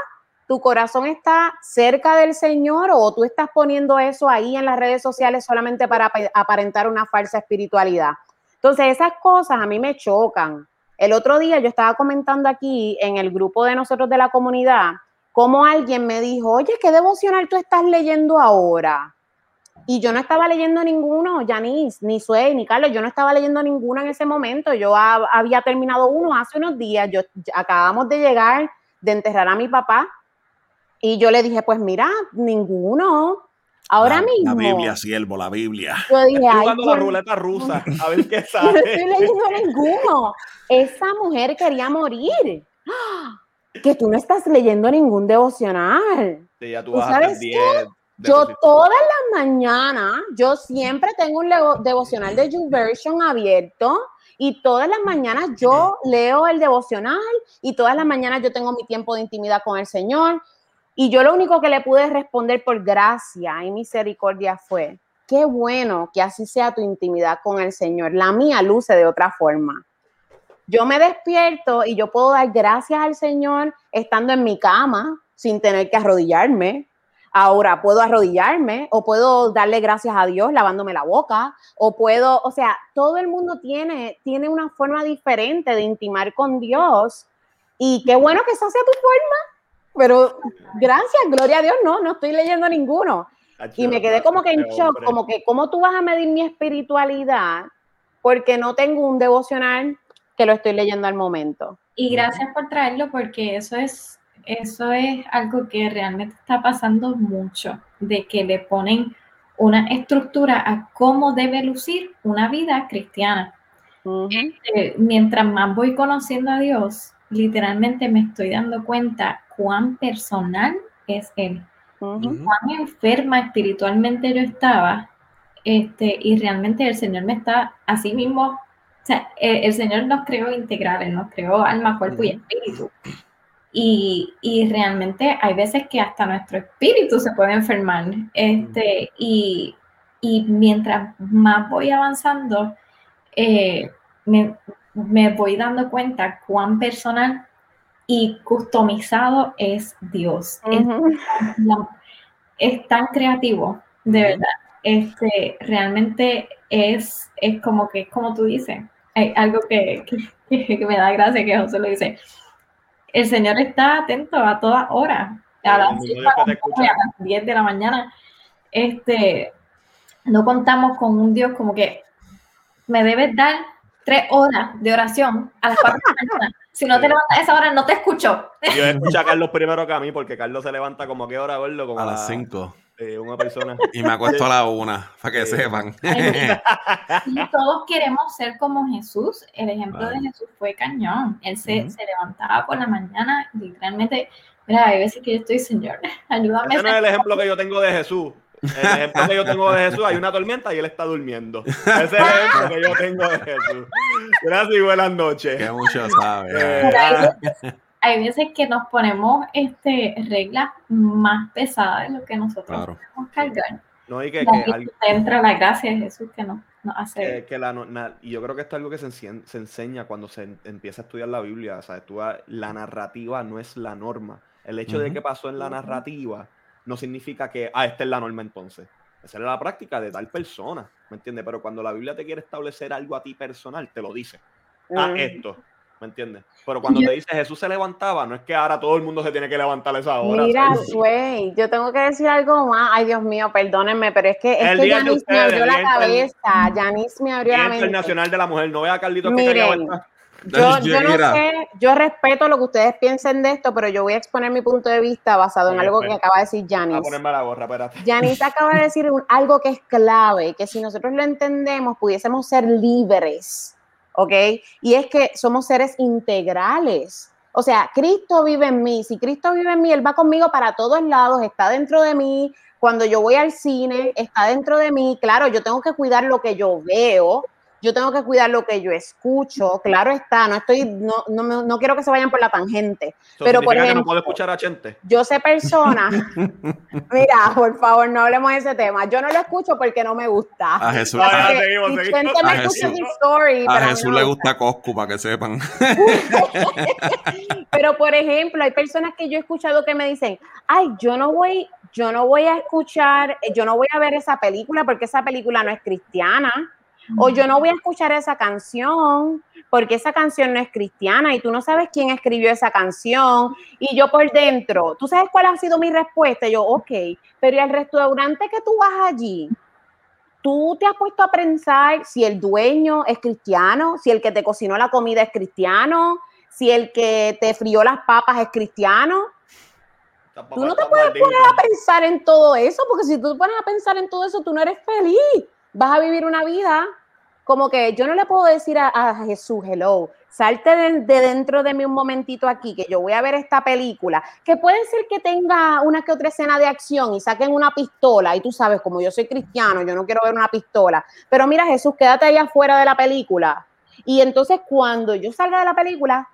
¿Tu corazón está cerca del Señor o tú estás poniendo eso ahí en las redes sociales solamente para ap- aparentar una falsa espiritualidad? Entonces, esas cosas a mí me chocan. El otro día yo estaba comentando aquí en el grupo de nosotros de la comunidad, cómo alguien me dijo, oye, ¿qué devocional tú estás leyendo ahora? Y yo no estaba leyendo ninguno, Janice, ni Suey, ni Carlos, yo no estaba leyendo ninguno en ese momento. Yo ha- había terminado uno hace unos días, yo acabamos de llegar de enterrar a mi papá y yo le dije, pues mira, ninguno. Ahora la, mismo. La Biblia, siervo, la Biblia. Yo dije, Estoy ay, jugando la ruleta rusa, a ver qué yo no estoy sale. leyendo ninguno. Esa mujer quería morir. ¡Ah! Que tú no estás leyendo ningún devocional. Sí, ya tú ¿Tú vas a sabes 10. Yo todas las mañanas, yo siempre tengo un devocional de YouVersion abierto y todas las mañanas yo leo el devocional y todas las mañanas yo tengo mi tiempo de intimidad con el Señor. Y yo lo único que le pude responder por gracia y misericordia fue, qué bueno que así sea tu intimidad con el Señor. La mía luce de otra forma. Yo me despierto y yo puedo dar gracias al Señor estando en mi cama sin tener que arrodillarme. Ahora puedo arrodillarme o puedo darle gracias a Dios lavándome la boca o puedo, o sea, todo el mundo tiene, tiene una forma diferente de intimar con Dios y qué bueno que esa sea tu forma, pero gracias, gloria a Dios, no, no estoy leyendo ninguno. Y me quedé como que en shock, hombre. como que cómo tú vas a medir mi espiritualidad porque no tengo un devocional que lo estoy leyendo al momento. Y gracias por traerlo porque eso es, eso es algo que realmente está pasando mucho, de que le ponen una estructura a cómo debe lucir una vida cristiana. Eh, mientras más voy conociendo a Dios, literalmente me estoy dando cuenta cuán personal es Él. Ujú. cuán enferma espiritualmente yo estaba, este, y realmente el Señor me está así mismo, o sea, el, el Señor nos creó integrales, nos creó alma, cuerpo y espíritu. Y, y realmente hay veces que hasta nuestro espíritu se puede enfermar. Este, y, y mientras más voy avanzando, eh, me, me voy dando cuenta cuán personal y customizado es Dios. Es Ujú. la- es tan creativo, de Ujú. verdad. Este, realmente es, es como que, como tú dices, hay algo que, que, que me da gracia que José lo dice. El Señor está atento a todas horas, a las mundo 7 Dios que te a las 10 de la mañana. Este, no contamos con un Dios como que me debes dar tres horas de oración a las 4 de la mañana. Si no te levantas a esa hora, no te escucho. Yo escucho a Carlos primero que a mí, porque Carlos se levanta como a qué hora, verlo, como A las 5. eh, una persona. Y me acuesto a la 1, para que Sí. sepan. Y todos queremos ser como Jesús. El ejemplo de Jesús fue cañón. Él se, se levantaba por la mañana, literalmente. Mira, hay veces que yo estoy, Señor, ayúdame. Ese no es el ejemplo que yo tengo de Jesús. El ejemplo que yo tengo de Jesús, hay una tormenta y él está durmiendo. Ese es el ejemplo que yo tengo de Jesús. Gracias y buenas noches. Que mucho sabe. Eh, Pero hay, veces, hay veces que nos ponemos este, reglas más pesadas de lo que nosotros Claro. podemos cargar. no, y que, que aquí al- entra la gracia de Jesús que nos, nos hace. que- que la, na- y yo creo que esto es algo que se, encien- se enseña cuando se en- empieza a estudiar la Biblia. O sea, tú la narrativa no es la norma. El hecho de Ujú. que pasó en la narrativa no significa que, ah, esta es la norma entonces. Esa es la práctica de tal persona, ¿me entiendes? Pero cuando la Biblia te quiere establecer algo a ti personal, te lo dice. Ah, esto, ¿me entiendes? Pero cuando Yo- te dice Jesús se levantaba, no es que ahora todo el mundo se tiene que levantar a esa hora. Mira, güey, yo tengo que decir algo más. Ay, Dios mío, perdónenme, pero es que, es que me abrió la cabeza. Yanis me abrió la mente. Internacional de la Mujer, no vea a Carlitos que Miren, está. Yo, yo no sé, yo respeto lo que ustedes piensen de esto, pero yo voy a exponer mi punto de vista basado en algo que pues, acaba de decir A Yanis. ponerme la gorra, espérate. Yanis acaba de decir un- algo que es clave, que si nosotros lo entendemos, pudiésemos ser libres, ¿ok? Y es que somos seres integrales. O sea, Cristo vive en mí. Si Cristo vive en mí, Él va conmigo para todos lados, está dentro de mí. Cuando yo voy al cine, está dentro de mí. Claro, yo tengo que cuidar lo que yo veo, yo tengo que cuidar lo que yo escucho. Claro está, no estoy, no, no, me- no quiero que se vayan por la tangente. Eso Pero, por que ejemplo- no puedo escuchar a Chente. Yo sé personas, mira, por favor, no hablemos de ese tema. Yo no lo escucho porque no me gusta. A Jesús, Ah, a, que, seguimos, seguimos. A Jesús- story, a a le gusta Coscu, para que sepan. Pero por ejemplo, hay personas que yo he escuchado que me dicen, ay, yo no voy, yo no voy a escuchar, yo no voy a ver esa película porque esa película no es cristiana. O yo no voy a escuchar esa canción porque esa canción no es cristiana y tú no sabes quién escribió esa canción. Y yo por dentro, ¿tú sabes cuál ha sido mi respuesta? Yo, ok, pero ¿y al restaurante que tú vas allí? ¿Tú te has puesto a pensar si el dueño es cristiano? ¿Si el que te cocinó la comida es cristiano? ¿Si el que te frió las papas es cristiano? Tú no te puedes poner a pensar en todo eso, porque si tú te pones a pensar en todo eso, tú no eres feliz. Vas a vivir una vida como que yo no le puedo decir a, a Jesús, hello, salte de, de dentro de mí un momentito aquí, que yo voy a ver esta película, que puede ser que tenga una que otra escena de acción y saquen una pistola, y tú sabes, como yo soy cristiano, yo no quiero ver una pistola, pero mira Jesús, quédate ahí afuera de la película. Y entonces cuando yo salga de la película,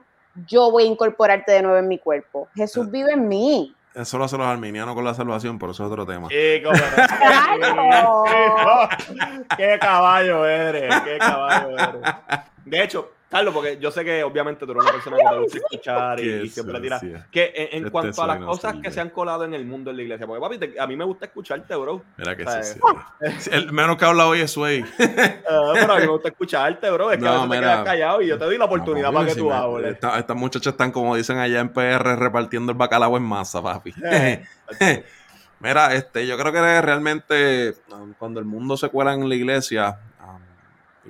yo voy a incorporarte de nuevo en mi cuerpo. Jesús vive en mí. Eso lo hacen los arminianos con la salvación, pero eso es otro tema. Chico, pero- qué caballo eres, qué caballo eres. De hecho, Carlos, porque yo sé que obviamente tú eres una persona que te gusta escuchar y, y siempre tiras. sucia. Que en, en Este cuanto a las cosas que se han colado en el mundo de la iglesia, porque papi, te- a mí me gusta escucharte, bro. Mira que O sea, sí, sí. El menos que habla hoy es Sway. Ah, pero a mí me gusta escucharte, bro. Es que No, a veces te mira. quedas callado y yo te doy la oportunidad Vamos, para que tú hables. esta- Estas muchachas están, como dicen allá en PR, repartiendo el bacalao en masa, papi. Eh, Mira, este, yo creo que realmente cuando el mundo se cuela en la iglesia,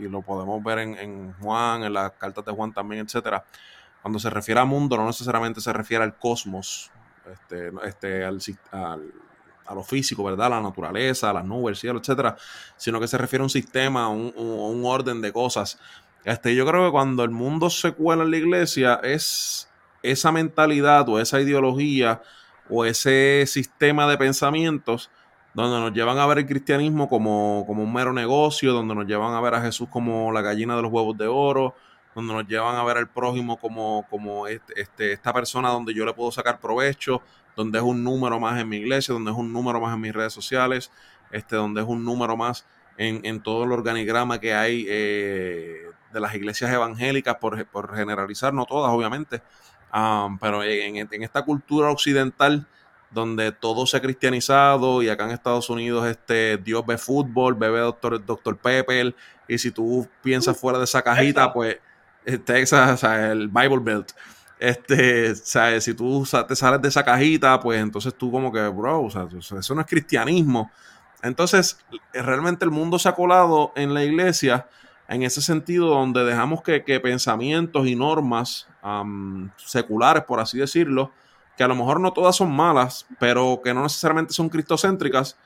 y lo podemos ver en, Juan, en las cartas de Juan también, etcétera, cuando se refiere a mundo, no necesariamente se refiere al cosmos, este, este, al, a lo físico, ¿verdad? La naturaleza, a las nubes, el cielo, etcétera, sino que se refiere a un sistema, a un orden de cosas. Este, yo creo que cuando el mundo se cuela en la iglesia, es esa mentalidad o esa ideología o ese sistema de pensamientos donde nos llevan a ver el cristianismo como, como un mero negocio, donde nos llevan a ver a Jesús como la gallina de los huevos de oro, donde nos llevan a ver al prójimo como, como este, este- esta persona donde yo le puedo sacar provecho, donde es un número más en mi iglesia, donde es un número más en mis redes sociales, este, donde es un número más en, en todo el organigrama que hay eh, de las iglesias evangélicas, por, por generalizar, no todas, obviamente, Um, pero en, en esta cultura occidental donde todo se ha cristianizado y acá en Estados Unidos este Dios ve fútbol, bebe doctor, doctor Pepper y si tú piensas fuera de esa cajita Texas. pues eh, Texas, o sea, el Bible Belt. Este, o sea, si tú te sales de esa cajita pues entonces tú como que bro, o sea, eso no es cristianismo. Entonces eh, realmente el mundo se ha colado en la iglesia en ese sentido donde dejamos que, que pensamientos y normas seculares, por así decirlo, que a lo mejor no todas son malas, pero que no necesariamente son cristocéntricas,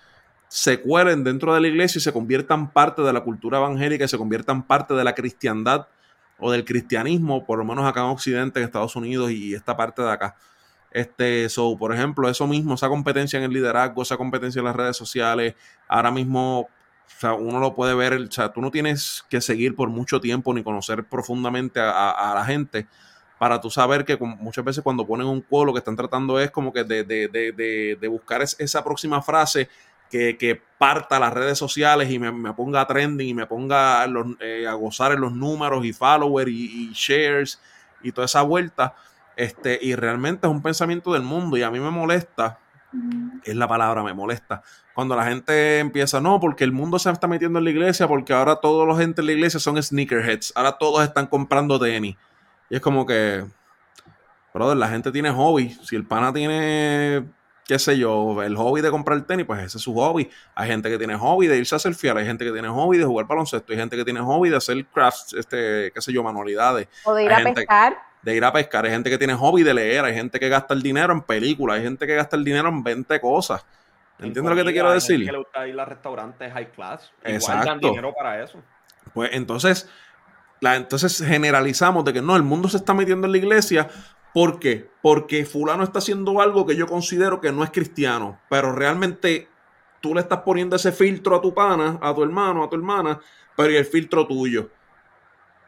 se cuelen dentro de la iglesia y se conviertan parte de la cultura evangélica y se conviertan parte de la cristiandad o del cristianismo, por lo menos acá en Occidente, en Estados Unidos y esta parte de acá. Este, so, por ejemplo, eso mismo, esa competencia en el liderazgo, esa competencia en las redes sociales, ahora mismo, o sea, uno lo puede ver, o sea, tú no tienes que seguir por mucho tiempo ni conocer profundamente a, la gente para tú saber que muchas veces cuando ponen un quote lo que están tratando es como que de, de- de- de- de buscar es- esa próxima frase que, que parta las redes sociales y me, me ponga trending y me ponga los, eh, a gozar en los números y followers y, y shares y toda esa vuelta. Este, y realmente es un pensamiento del mundo y a mí me molesta, es la palabra, me molesta. Cuando la gente empieza, no, porque el mundo se está metiendo en la iglesia, porque ahora todos los gente en la iglesia son sneakerheads, ahora todos están comprando tenis. Y es como que, brother, la gente tiene hobby. Si el pana tiene, qué sé yo, el hobby de comprar tenis, pues ese es su hobby. Hay gente que tiene hobby de irse a surfear, hay gente que tiene hobby de jugar baloncesto, hay gente que tiene hobby de hacer crafts, este, qué sé yo, manualidades O de ir Hay a gente- pescar. de ir a pescar, hay gente que tiene hobby de leer, hay gente que gasta el dinero en películas, hay gente que gasta el dinero en 20 cosas. ¿Entiendes lo que te quiero hay gente decir? que le gusta ir a restaurantes high class. Igual Exacto. dan dinero para eso. Pues entonces, la, entonces generalizamos de que no, el mundo se está metiendo en la iglesia. ¿Por qué? Porque fulano está haciendo algo que yo considero que no es cristiano, pero realmente tú le estás poniendo ese filtro a tu pana, a tu hermano, a tu hermana, pero y el filtro tuyo.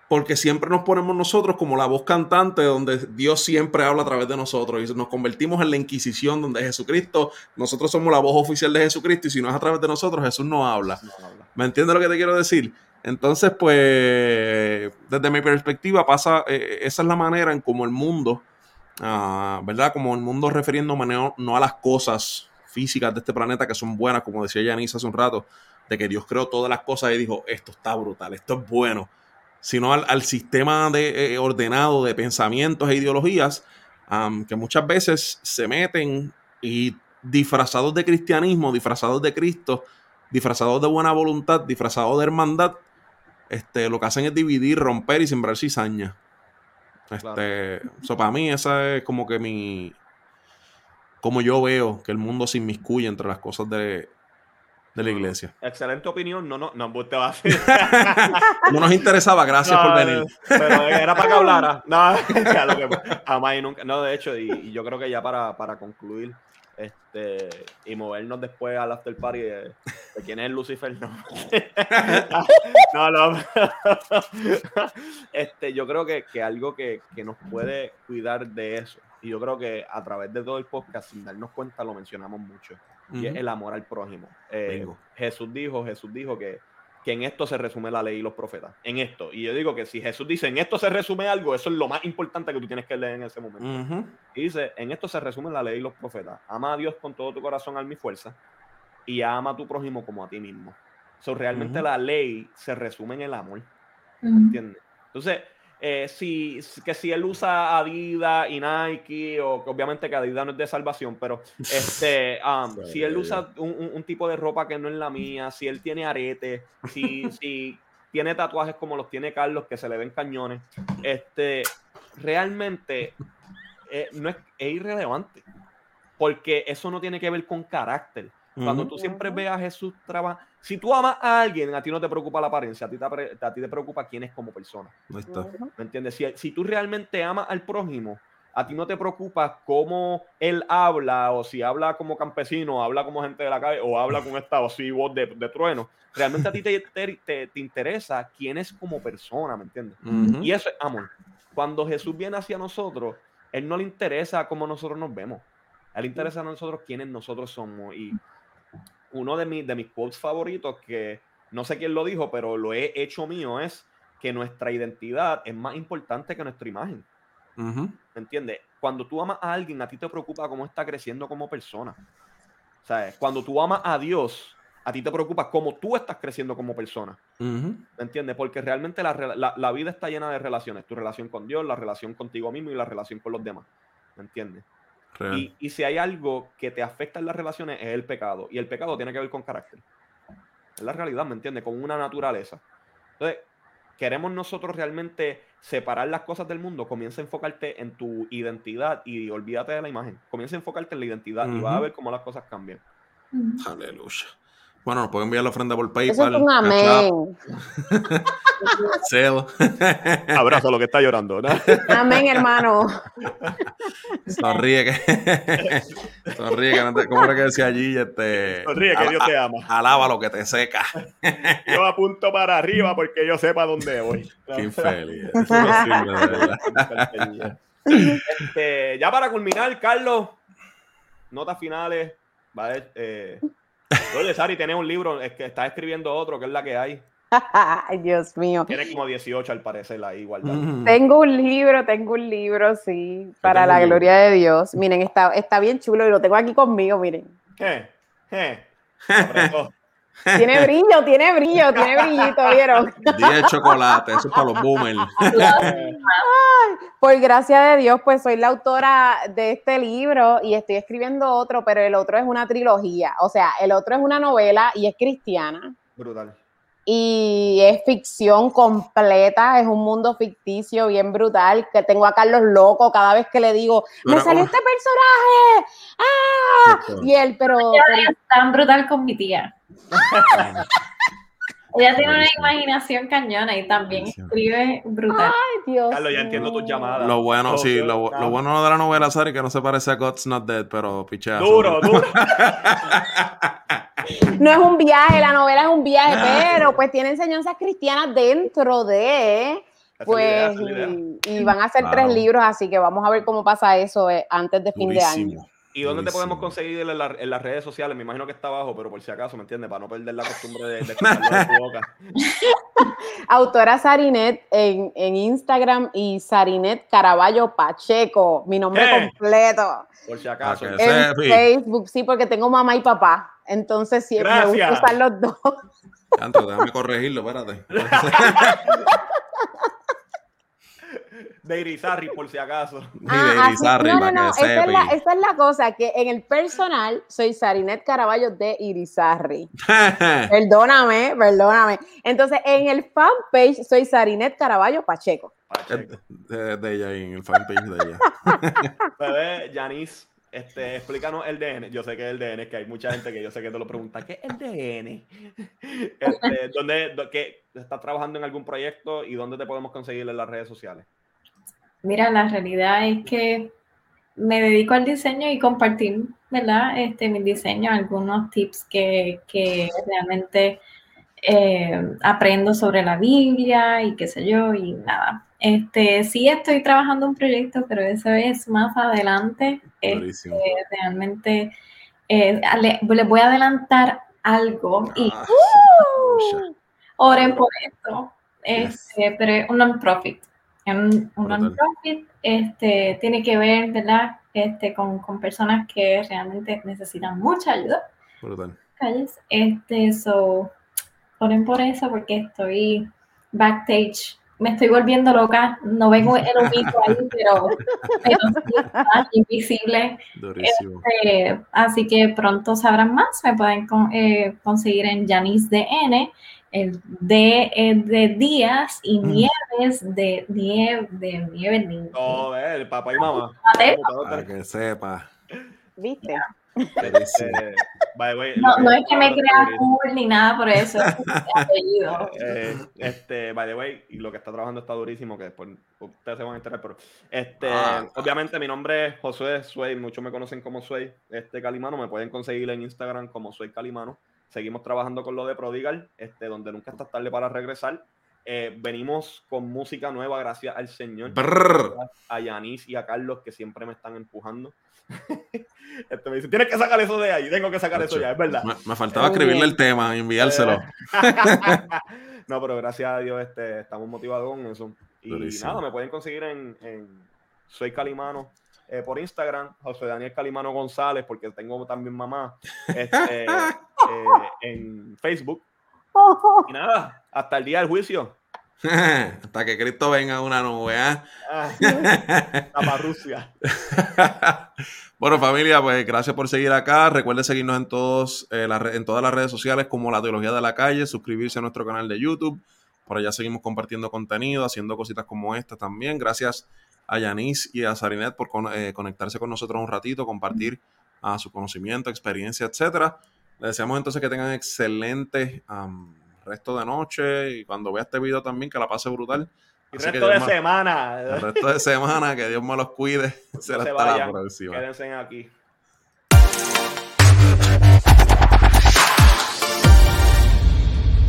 Porque siempre nos ponemos nosotros como la voz cantante donde Dios siempre habla a través de nosotros y nos convertimos en la Inquisición donde Jesucristo, nosotros somos la voz oficial de Jesucristo y si no es a través de nosotros, Jesús no habla. No habla. ¿Me entiendes lo que te quiero decir? Entonces, pues, desde mi perspectiva, pasa, eh, esa es la manera en como el mundo, ah, ¿verdad? Como el mundo refiriéndome no, a las cosas físicas de este planeta que son buenas, como decía Yanis hace un rato, de que Dios creó todas las cosas y dijo, esto está brutal, esto es bueno, sino al, al sistema de, eh, ordenado de pensamientos e ideologías que muchas veces se meten y disfrazados de cristianismo, disfrazados de Cristo, disfrazados de buena voluntad, disfrazados de hermandad, este, lo que hacen es dividir, romper y sembrar cizaña. Este, so, para mí esa es como que mi, como yo veo que el mundo se inmiscuye entre las cosas de, de la iglesia. Excelente opinión. No, no, no, te a hacer. No nos interesaba, gracias por venir. Pero era para que hablara. No, ya lo que, jamás y nunca. No, de hecho, y, y yo creo que ya para, para concluir este, y movernos después al after party de, de quién es Lucifer, no. no, no. Este, yo creo que, que algo que, que nos puede cuidar de eso, y yo creo que a través de todo el podcast, sin darnos cuenta, lo mencionamos mucho, y es el amor al prójimo. Eh. Jesús dijo, Jesús dijo que, que en esto se resume la ley y los profetas. En esto. Y yo digo que si Jesús dice en esto se resume algo, eso es lo más importante que tú tienes que leer en ese momento. Y dice, en esto se resume la ley y los profetas. Ama a Dios con todo tu corazón, alma y fuerza. Y ama a tu prójimo como a ti mismo. So, realmente Ujú. la ley se resume en el amor. Ujú. ¿Entiendes? Entonces, eh, si, que si él usa Adidas y Nike, o que obviamente que Adidas no es de salvación, pero este, um, si él usa un, un- un tipo de ropa que no es la mía, si él tiene aretes, si, si tiene tatuajes como los tiene Carlos, que se le ven cañones, este, realmente eh, no es, es irrelevante, porque eso no tiene que ver con carácter. Cuando Ujú. tú siempre ves a Jesús trabajar, si tú amas a alguien, a ti no te preocupa la apariencia, a ti te, a ti te preocupa quién es como persona. Ahí está. ¿Me entiendes? Si, si tú realmente amas al prójimo, a ti no te preocupa cómo él habla, o si habla como campesino, habla como gente de la calle, o habla con esta así voz de, de trueno. Realmente a ti te, te, te- te interesa quién es como persona, ¿me entiendes? Y eso es amor. Cuando Jesús viene hacia nosotros, Él no le interesa cómo nosotros nos vemos. A Él interesa a nosotros quiénes nosotros somos. Y uno de, mis de mis quotes favoritos, que no sé quién lo dijo, pero lo he hecho mío, es que nuestra identidad es más importante que nuestra imagen. Ujú. ¿Me entiendes? Cuando tú amas a alguien, a ti te preocupa cómo está creciendo como persona. ¿Sabes? Cuando tú amas a Dios, a ti te preocupa cómo tú estás creciendo como persona. ¿Me entiendes? Porque realmente la, la- la vida está llena de relaciones. Tu relación con Dios, la relación contigo mismo y la relación con los demás. ¿Me entiendes? Real. Y, y si hay algo que te afecta en las relaciones es el pecado. Y el pecado tiene que ver con carácter. Es la realidad, ¿me entiendes? Con una naturaleza. Entonces, queremos nosotros realmente separar las cosas del mundo. Comienza a enfocarte en tu identidad y olvídate de la imagen. Comienza a enfocarte en la identidad y vas a ver cómo las cosas cambian. Ujú. Aleluya. Bueno, nos pueden enviar la ofrenda por Eso PayPal. es un amén. Abrazo a lo que está llorando. ¿no? Amén, hermano. Sonríe que. Sonríe que no te. ¿Cómo era que decía allí? Este, Sonríe, que Dios te ama. Alaba lo que te seca. Yo apunto para arriba porque yo sepa dónde voy. Qué infeliz. Eso es posible. Este, ya para culminar, Carlos, notas finales. Va a ver, eh, oye, Sari, tienes un libro, es que estás escribiendo otro, que es la que hay. Ay, Dios mío. Tienes como 18 al parecer ahí guardado. Mm. Tengo un libro, tengo un libro, sí, para la gloria de Dios. Miren, está, está bien chulo y lo tengo aquí conmigo, miren. Eh, apretó. Tiene brillo, tiene brillo, tiene brillito, ¿vieron? Día de chocolate, eso es para los boomers. Por gracia de Dios, pues soy la autora de este libro y estoy escribiendo otro, pero el otro es una trilogía. O sea, el otro es una novela y es cristiana. brutal. Y es ficción completa, es un mundo ficticio bien brutal, que tengo a Carlos loco cada vez que le digo, me salió este personaje, ¡ah! Y él, pero, Yo pero- es tan brutal con mi tía. Ella tiene una imaginación cañona y también escribe brutal. ay, Dios Carlos, ya entiendo tus llamadas. Lo bueno, Oh, sí, Dios, lo, ah. lo bueno de la novela, Sari, que no se parece a God's Not Dead, pero pichea. Duro, duro. No es un viaje, la novela es un viaje, pero pues tiene enseñanzas cristianas dentro de, pues, idea. y, y van a ser Claro. tres libros, así que vamos a ver cómo pasa eso eh, antes de fin de año. ¿Y dónde te podemos conseguir en, la- en las redes sociales? Me imagino que está abajo, pero por si acaso, ¿me entiendes? Para no perder la costumbre de, de escucharlo de tu boca. Autora Sarinet en, en Instagram y Sarinet Caraballo Pacheco, mi nombre completo. Por si acaso. Que En. Facebook, sí, porque tengo mamá y papá. Entonces siempre me gusta usar los dos. Antes, déjame corregirlo, espérate. De Irizarry, por si acaso. Ni Ah, de así- Irizarry, no, no, para no, que esa es, la, esa es la cosa, que en el personal soy Sarinet Caraballo de Irizarry. Perdóname, perdóname. Entonces, en el fanpage soy Sarinet Caraballo Pacheco. Pacheco. de, de ella ahí, en el fanpage de ella. Bebé, Yanis, este, explícanos el DN. Yo sé que es el DN, es que hay mucha gente que yo sé que te lo pregunta. ¿Qué es el DN? Este, ¿dónde, do- qué, ¿Estás trabajando en algún proyecto y dónde te podemos conseguir en las redes sociales? Mira, la realidad es que me dedico al diseño y compartir, ¿verdad? Este, mi diseño, algunos tips que, que realmente eh, aprendo sobre la Biblia y qué sé yo, y nada. Este, sí estoy trabajando un proyecto, pero eso es más adelante. Este, realmente eh, le, les voy a adelantar algo y Ah, Uh. oren por esto. Este, pero es un non-profit. Es Un, non-profit este, tiene que ver, ¿verdad? Este, con, con personas que realmente necesitan mucha ayuda. Brutal. Este, so, oren por eso porque estoy backstage. Me estoy volviendo loca. No vengo el humito ahí, pero, pero sí está invisible. Eh, así que pronto sabrán más. Me pueden con- eh, conseguir en Janice DN. El D es de días y Mm. nieves de nieve, de nieve. No, eh, el papá y mamá. Para que sepa. ¿Viste? Este, by the way, No, es que me crea cool ni nada por eso. Es. Eh, este, by the way, y lo que está trabajando está durísimo, que después ustedes se van a enterar, pero este, Ah. obviamente mi nombre es Josué Suey, muchos me conocen como Suey, este Calimano, me pueden conseguir en Instagram como Suey Calimano. Seguimos trabajando con lo de Prodigal, este, donde nunca está tarde para regresar. Eh, venimos con música nueva, gracias al Señor. Brrr. a Yanis y a Carlos que siempre me están empujando. este me dice, tienes que sacar eso de ahí, tengo que sacar eso ya, es verdad. Me, me faltaba Muy escribirle el tema y enviárselo. no, pero gracias a Dios este, estamos motivados con eso. Y Durísimo. nada, me pueden conseguir en, en Soy Calimano eh, por Instagram, José Daniel Calimano González, porque tengo también mamá, este, eh, en Facebook. Y nada, hasta el día del juicio. Hasta que Cristo venga una nube. ¿ah? Ah, Taparrucia. bueno, familia, pues gracias por seguir acá. Recuerden seguirnos en, todos, eh, en todas las redes sociales como La Teología de la Calle, suscribirse a nuestro canal de YouTube. Por allá seguimos compartiendo contenido, haciendo cositas como esta también. Gracias a Yanis y a Sarinet por con- eh, conectarse con nosotros un ratito, compartir ah, su conocimiento, experiencia, etcétera. Les deseamos entonces que tengan excelente am, resto de noche y cuando vea este video también que la pase brutal. Y Así resto de me- semana. El resto de semana, que Dios me los cuide. Será se hasta la próxima. Quédense aquí.